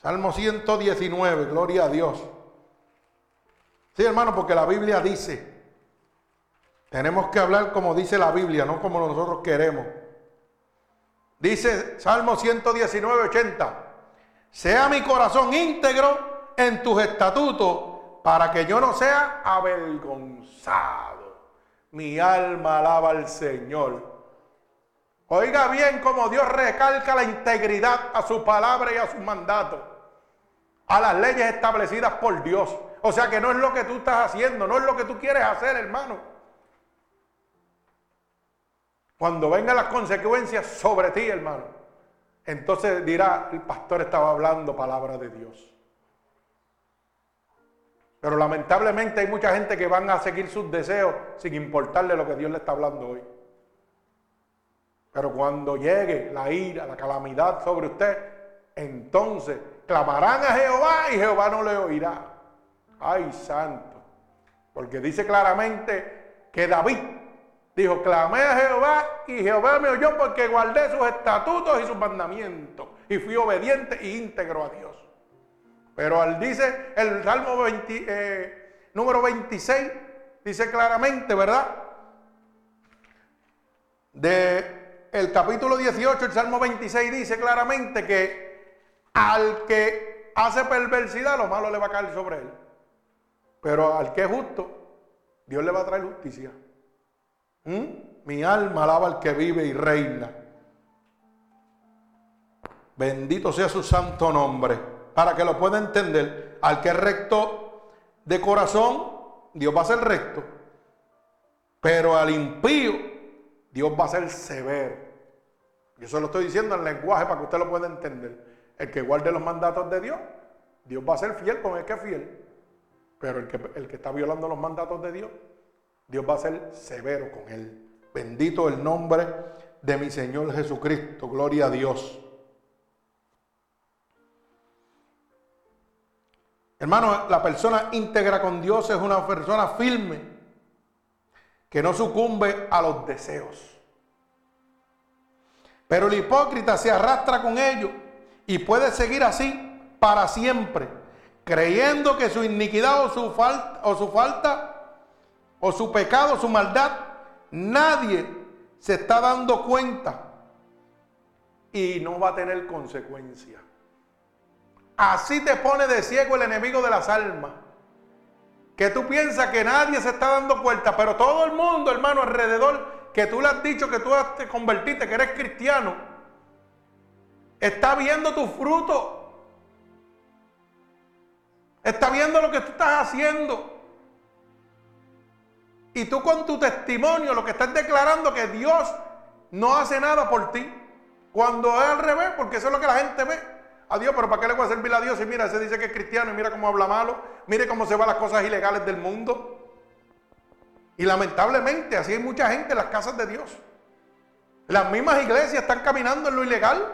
Salmo 119, gloria a Dios. Sí, hermano, porque la Biblia dice, tenemos que hablar como dice la Biblia, no como nosotros queremos. Dice Salmo 119, 80 sea mi corazón íntegro en tus estatutos para que yo no sea avergonzado. Mi alma alaba al Señor. Oiga bien cómo Dios recalca la integridad a su palabra y a su mandato, a las leyes establecidas por Dios. O sea que no es lo que tú estás haciendo, no es lo que tú quieres hacer, hermano. Cuando vengan las consecuencias sobre ti, hermano. Entonces dirá, el pastor estaba hablando palabra de Dios. Pero lamentablemente hay mucha gente que van a seguir sus deseos sin importarle lo que Dios le está hablando hoy. Pero cuando llegue la ira, la calamidad sobre usted, entonces clamarán a Jehová y Jehová no le oirá. Ay, santo. Porque dice claramente que David Dijo, clamé a Jehová y Jehová me oyó porque guardé sus estatutos y sus mandamientos y fui obediente e íntegro a Dios. Pero al dice el Salmo eh, número 26, dice claramente, ¿verdad? De el capítulo 18, el Salmo 26 dice claramente que al que hace perversidad, lo malo le va a caer sobre él. Pero al que es justo, Dios le va a traer justicia. ¿Mm? Mi alma alaba al que vive y reina. Bendito sea su santo nombre. Para que lo pueda entender, al que es recto de corazón, Dios va a ser recto. Pero al impío, Dios va a ser severo. Yo se lo estoy diciendo en lenguaje para que usted lo pueda entender. El que guarde los mandatos de Dios, Dios va a ser fiel con el que es fiel. Pero el que, el que está violando los mandatos de Dios, Dios va a ser severo con él. Bendito el nombre de mi Señor Jesucristo. Gloria a Dios. Hermano, la persona íntegra con Dios es una persona firme que no sucumbe a los deseos. Pero el hipócrita se arrastra con ellos y puede seguir así para siempre, creyendo que su iniquidad o su falta, o su falta o su pecado, su maldad, nadie se está dando cuenta y no va a tener consecuencia. Así te pone de ciego el enemigo de las almas. Que tú piensas que nadie se está dando cuenta, pero todo el mundo, hermano, alrededor, que tú le has dicho que tú te convertiste, que eres cristiano, está viendo tu fruto. Está viendo lo que tú estás haciendo. Y tú con tu testimonio lo que estás declarando que Dios no hace nada por ti. Cuando es al revés, porque eso es lo que la gente ve. A Dios, pero ¿para qué le voy a servir a Dios? Y mira, se dice que es cristiano y mira cómo habla malo. Mire cómo se van las cosas ilegales del mundo. Y lamentablemente así hay mucha gente en las casas de Dios. Las mismas iglesias están caminando en lo ilegal.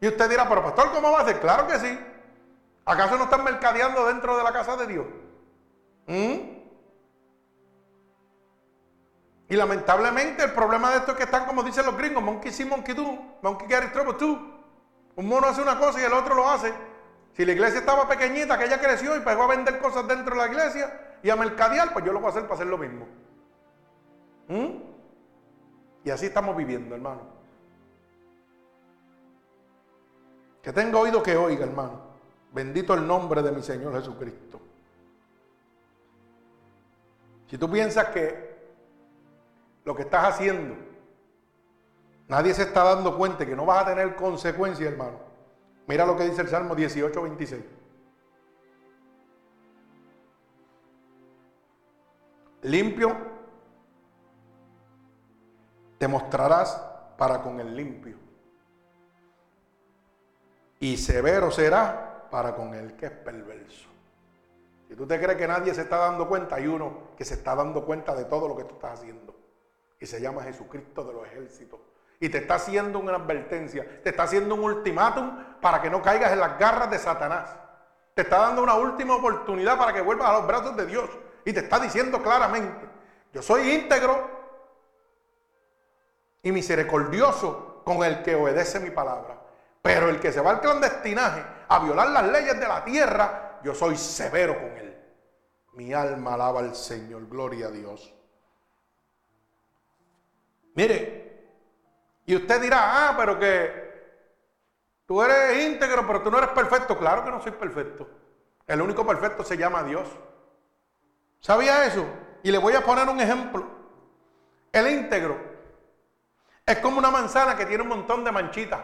Y usted dirá, pero pastor, ¿cómo va a ser? Claro que sí. ¿Acaso no están mercadeando dentro de la casa de Dios? ¿Mm? Y lamentablemente el problema de esto es que están como dicen los gringos, monkey see, monkey do, monkey get in trouble too. Un mono hace una cosa y el otro lo hace. Si la iglesia estaba pequeñita, que ella creció y pegó a vender cosas dentro de la iglesia y a mercadear, pues yo lo voy a hacer para hacer lo mismo. ¿Mm? Y así estamos viviendo, hermano. Que tenga oído que oiga, hermano. Bendito el nombre de mi Señor Jesucristo. Si tú piensas que lo que estás haciendo, nadie se está dando cuenta que no vas a tener consecuencias, hermano. Mira lo que dice el Salmo 18, 26. Limpio te mostrarás para con el limpio. Y severo será para con el que es perverso. Si tú te crees que nadie se está dando cuenta, hay uno que se está dando cuenta de todo lo que tú estás haciendo y se llama Jesucristo de los ejércitos. Y te está haciendo una advertencia, te está haciendo un ultimátum para que no caigas en las garras de Satanás. Te está dando una última oportunidad para que vuelvas a los brazos de Dios. Y te está diciendo claramente, yo soy íntegro y misericordioso con el que obedece mi palabra. Pero el que se va al clandestinaje a violar las leyes de la tierra, yo soy severo con él. Mi alma alaba al Señor, gloria a Dios. Mire, y usted dirá, ah, pero que tú eres íntegro, pero tú no eres perfecto. Claro que no soy perfecto. El único perfecto se llama Dios. ¿Sabía eso? Y le voy a poner un ejemplo. El íntegro es como una manzana que tiene un montón de manchitas.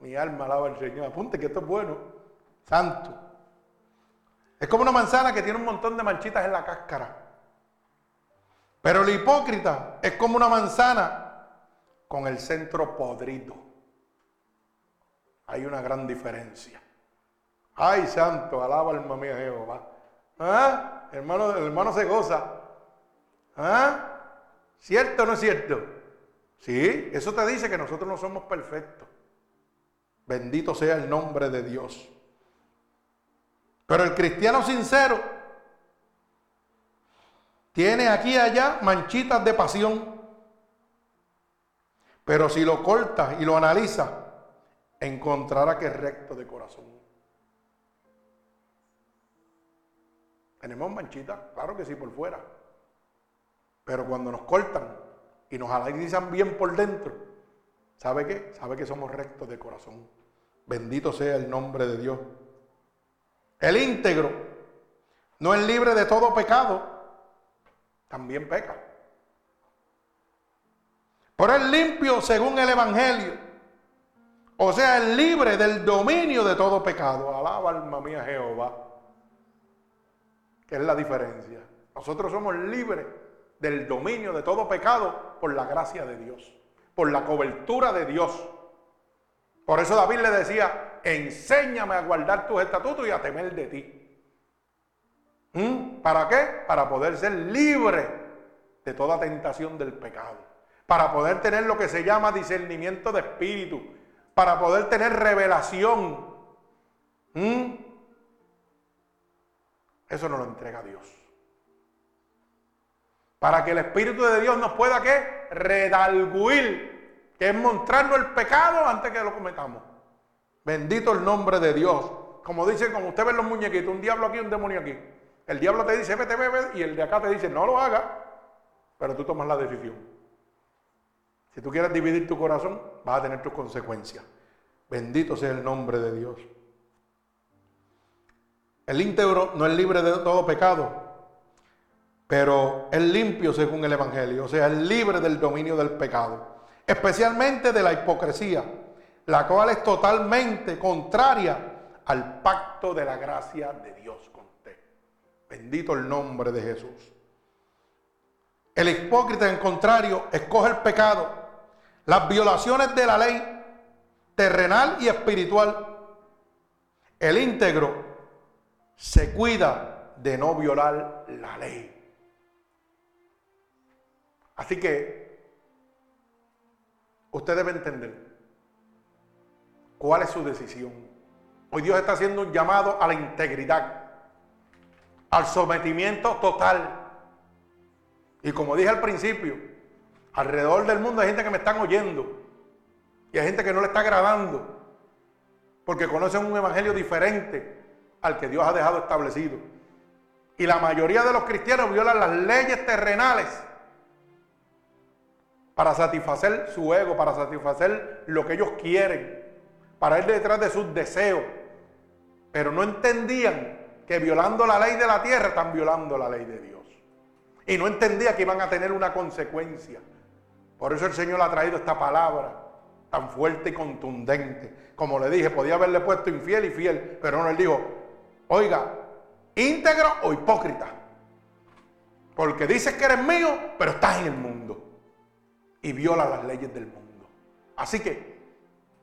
Mi alma alaba al Señor. Apunte que esto es bueno. Santo. Es como una manzana que tiene un montón de manchitas en la cáscara. Pero el hipócrita es como una manzana con el centro podrido. Hay una gran diferencia. Ay, santo, alaba alma mía Jehová. ¿Ah? Hermano, el hermano se goza. ¿Ah? ¿Cierto o no es cierto? Sí, eso te dice que nosotros no somos perfectos. Bendito sea el nombre de Dios. Pero el cristiano sincero tiene aquí y allá manchitas de pasión. Pero si lo corta y lo analiza, encontrará que es recto de corazón. Tenemos manchitas, claro que sí, por fuera. Pero cuando nos cortan y nos analizan bien por dentro, ¿sabe qué? Sabe que somos rectos de corazón. Bendito sea el nombre de Dios. El íntegro no es libre de todo pecado también peca. Pero es limpio según el Evangelio. O sea, es libre del dominio de todo pecado. Alaba alma mía Jehová. ¿Qué es la diferencia? Nosotros somos libres del dominio de todo pecado por la gracia de Dios, por la cobertura de Dios. Por eso David le decía, enséñame a guardar tus estatutos y a temer de ti. ¿Mm? ¿Para qué? Para poder ser libre de toda tentación del pecado. Para poder tener lo que se llama discernimiento de espíritu. Para poder tener revelación. ¿Mm? Eso nos lo entrega Dios. Para que el Espíritu de Dios nos pueda ¿qué? Redalguir, que es mostrarnos el pecado antes que lo cometamos. Bendito el nombre de Dios. Como dicen, como usted ve los muñequitos, un diablo aquí, un demonio aquí. El diablo te dice, vete, bebe, y el de acá te dice, no lo haga, pero tú tomas la decisión. Si tú quieres dividir tu corazón, vas a tener tus consecuencias. Bendito sea el nombre de Dios. El íntegro no es libre de todo pecado, pero es limpio según el Evangelio, o sea, es libre del dominio del pecado, especialmente de la hipocresía, la cual es totalmente contraria al pacto de la gracia de Dios. Bendito el nombre de Jesús. El hipócrita, en contrario, escoge el pecado, las violaciones de la ley terrenal y espiritual. El íntegro se cuida de no violar la ley. Así que usted debe entender cuál es su decisión. Hoy Dios está haciendo un llamado a la integridad, al sometimiento total. Y como dije al principio, alrededor del mundo hay gente que me están oyendo y hay gente que no le está agradando porque conocen un evangelio diferente al que Dios ha dejado establecido. Y la mayoría de los cristianos violan las leyes terrenales para satisfacer su ego, para satisfacer lo que ellos quieren, para ir detrás de sus deseos. Pero no entendían que violando la ley de la tierra están violando la ley de Dios. Y no entendía que iban a tener una consecuencia. Por eso el Señor ha traído esta palabra tan fuerte y contundente. Como le dije, podía haberle puesto infiel y fiel, pero no, él dijo, oiga, íntegro o hipócrita. Porque dices que eres mío, pero estás en el mundo. Y viola las leyes del mundo. Así que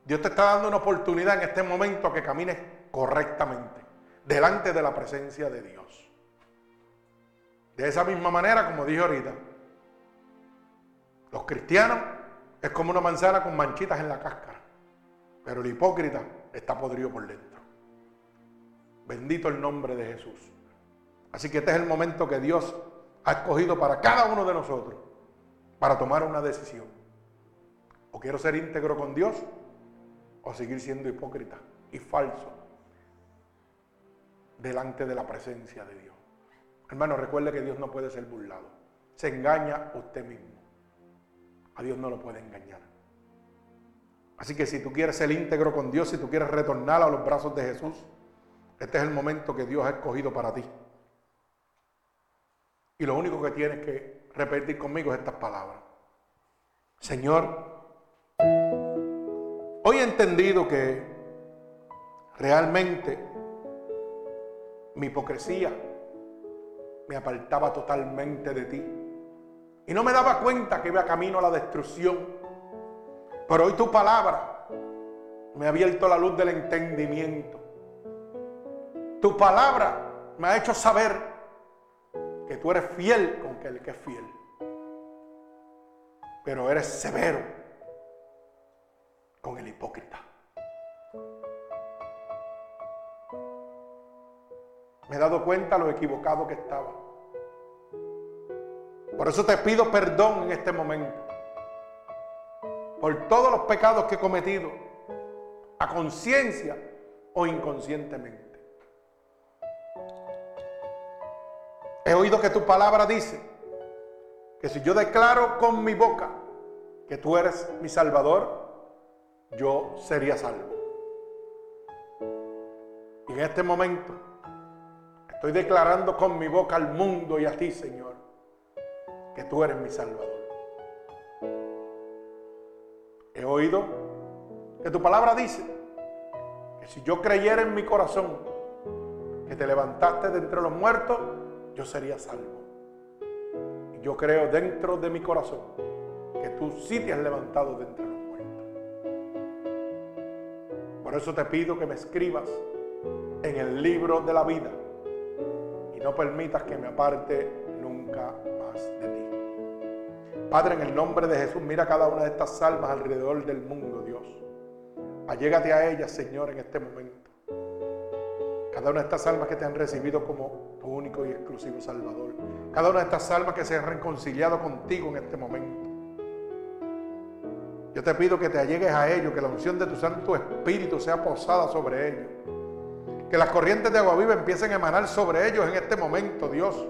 Dios te está dando una oportunidad en este momento que camines correctamente, delante de la presencia de Dios. De esa misma manera, como dije ahorita, los cristianos es como una manzana con manchitas en la cáscara, pero el hipócrita está podrido por dentro. Bendito el nombre de Jesús. Así que este es el momento que Dios ha escogido para cada uno de nosotros para tomar una decisión. O quiero ser íntegro con Dios o seguir siendo hipócrita y falso delante de la presencia de Dios. Hermano, recuerde que Dios no puede ser burlado. Se engaña usted mismo. A Dios no lo puede engañar. Así que si tú quieres ser íntegro con Dios, si tú quieres retornar a los brazos de Jesús, este es el momento que Dios ha escogido para ti. Y lo único que tienes que repetir conmigo es estas palabras. Señor, hoy he entendido que realmente mi hipocresía me apartaba totalmente de ti. Y no me daba cuenta que iba camino a la destrucción. Pero hoy tu palabra me ha abierto la luz del entendimiento. Tu palabra me ha hecho saber que tú eres fiel con el que es fiel. Pero eres severo con el hipócrita. Me he dado cuenta lo equivocado que estaba. Por eso te pido perdón en este momento. Por todos los pecados que he cometido. A conciencia o inconscientemente. He oído que tu palabra dice que si yo declaro con mi boca que tú eres mi salvador, yo sería salvo. Y en este momento Estoy declarando con mi boca al mundo y a ti, Señor, que tú eres mi Salvador. He oído que tu palabra dice que si yo creyera en mi corazón que te levantaste de entre los muertos, yo sería salvo. Y yo creo dentro de mi corazón que tú sí te has levantado de entre los muertos. Por eso te pido que me escribas en el libro de la vida no permitas que me aparte nunca más de ti. Padre, en el nombre de Jesús, mira cada una de estas almas alrededor del mundo, Dios. Allégate a ellas, Señor, en este momento. Cada una de estas almas que te han recibido como tu único y exclusivo Salvador. Cada una de estas almas que se han reconciliado contigo en este momento. Yo te pido que te allegues a ellos, que la unción de tu Santo Espíritu sea posada sobre ellos que las corrientes de agua viva empiecen a emanar sobre ellos en este momento, Dios.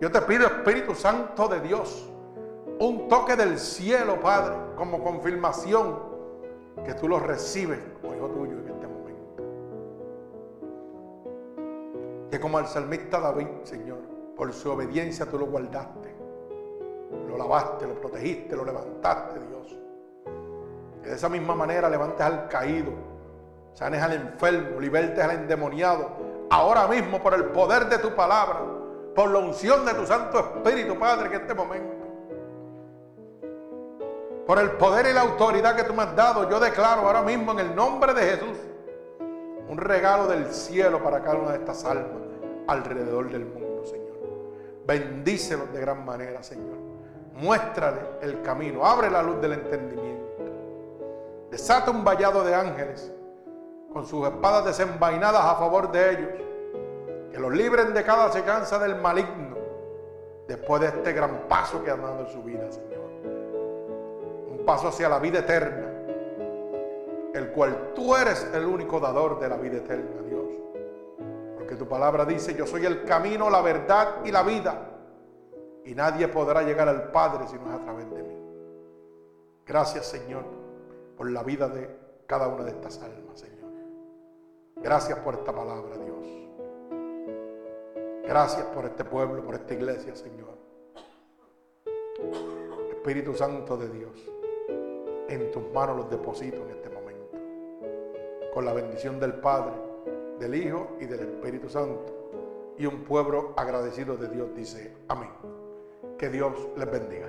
Yo te pido, Espíritu Santo de Dios, un toque del cielo, Padre, como confirmación que tú los recibes como hijo tuyo en este momento. Que como al salmista David, Señor, por su obediencia tú lo guardaste, lo lavaste, lo protegiste, lo levantaste, Dios. Que de esa misma manera levantes al caído sanes al enfermo, libertes al endemoniado. Ahora mismo, por el poder de tu palabra, por la unción de tu Santo Espíritu, Padre, en este momento. Por el poder y la autoridad que tú me has dado, yo declaro ahora mismo en el nombre de Jesús un regalo del cielo para cada una de estas almas alrededor del mundo, Señor. Bendícelos de gran manera, Señor. Muéstrale el camino, abre la luz del entendimiento. Desata un vallado de ángeles con sus espadas desenvainadas a favor de ellos. Que los libren de cada secanza del maligno después de este gran paso que han dado en su vida, Señor. Un paso hacia la vida eterna, el cual tú eres el único dador de la vida eterna, Dios. Porque tu palabra dice, yo soy el camino, la verdad y la vida. Y nadie podrá llegar al Padre si no es a través de mí. Gracias, Señor por la vida de cada una de estas almas, Señor. Gracias por esta palabra, Dios. Gracias por este pueblo, por esta iglesia, Señor. Espíritu Santo de Dios, en tus manos los deposito en este momento. Con la bendición del Padre, del Hijo y del Espíritu Santo. Y un pueblo agradecido de Dios dice, amén. Que Dios les bendiga.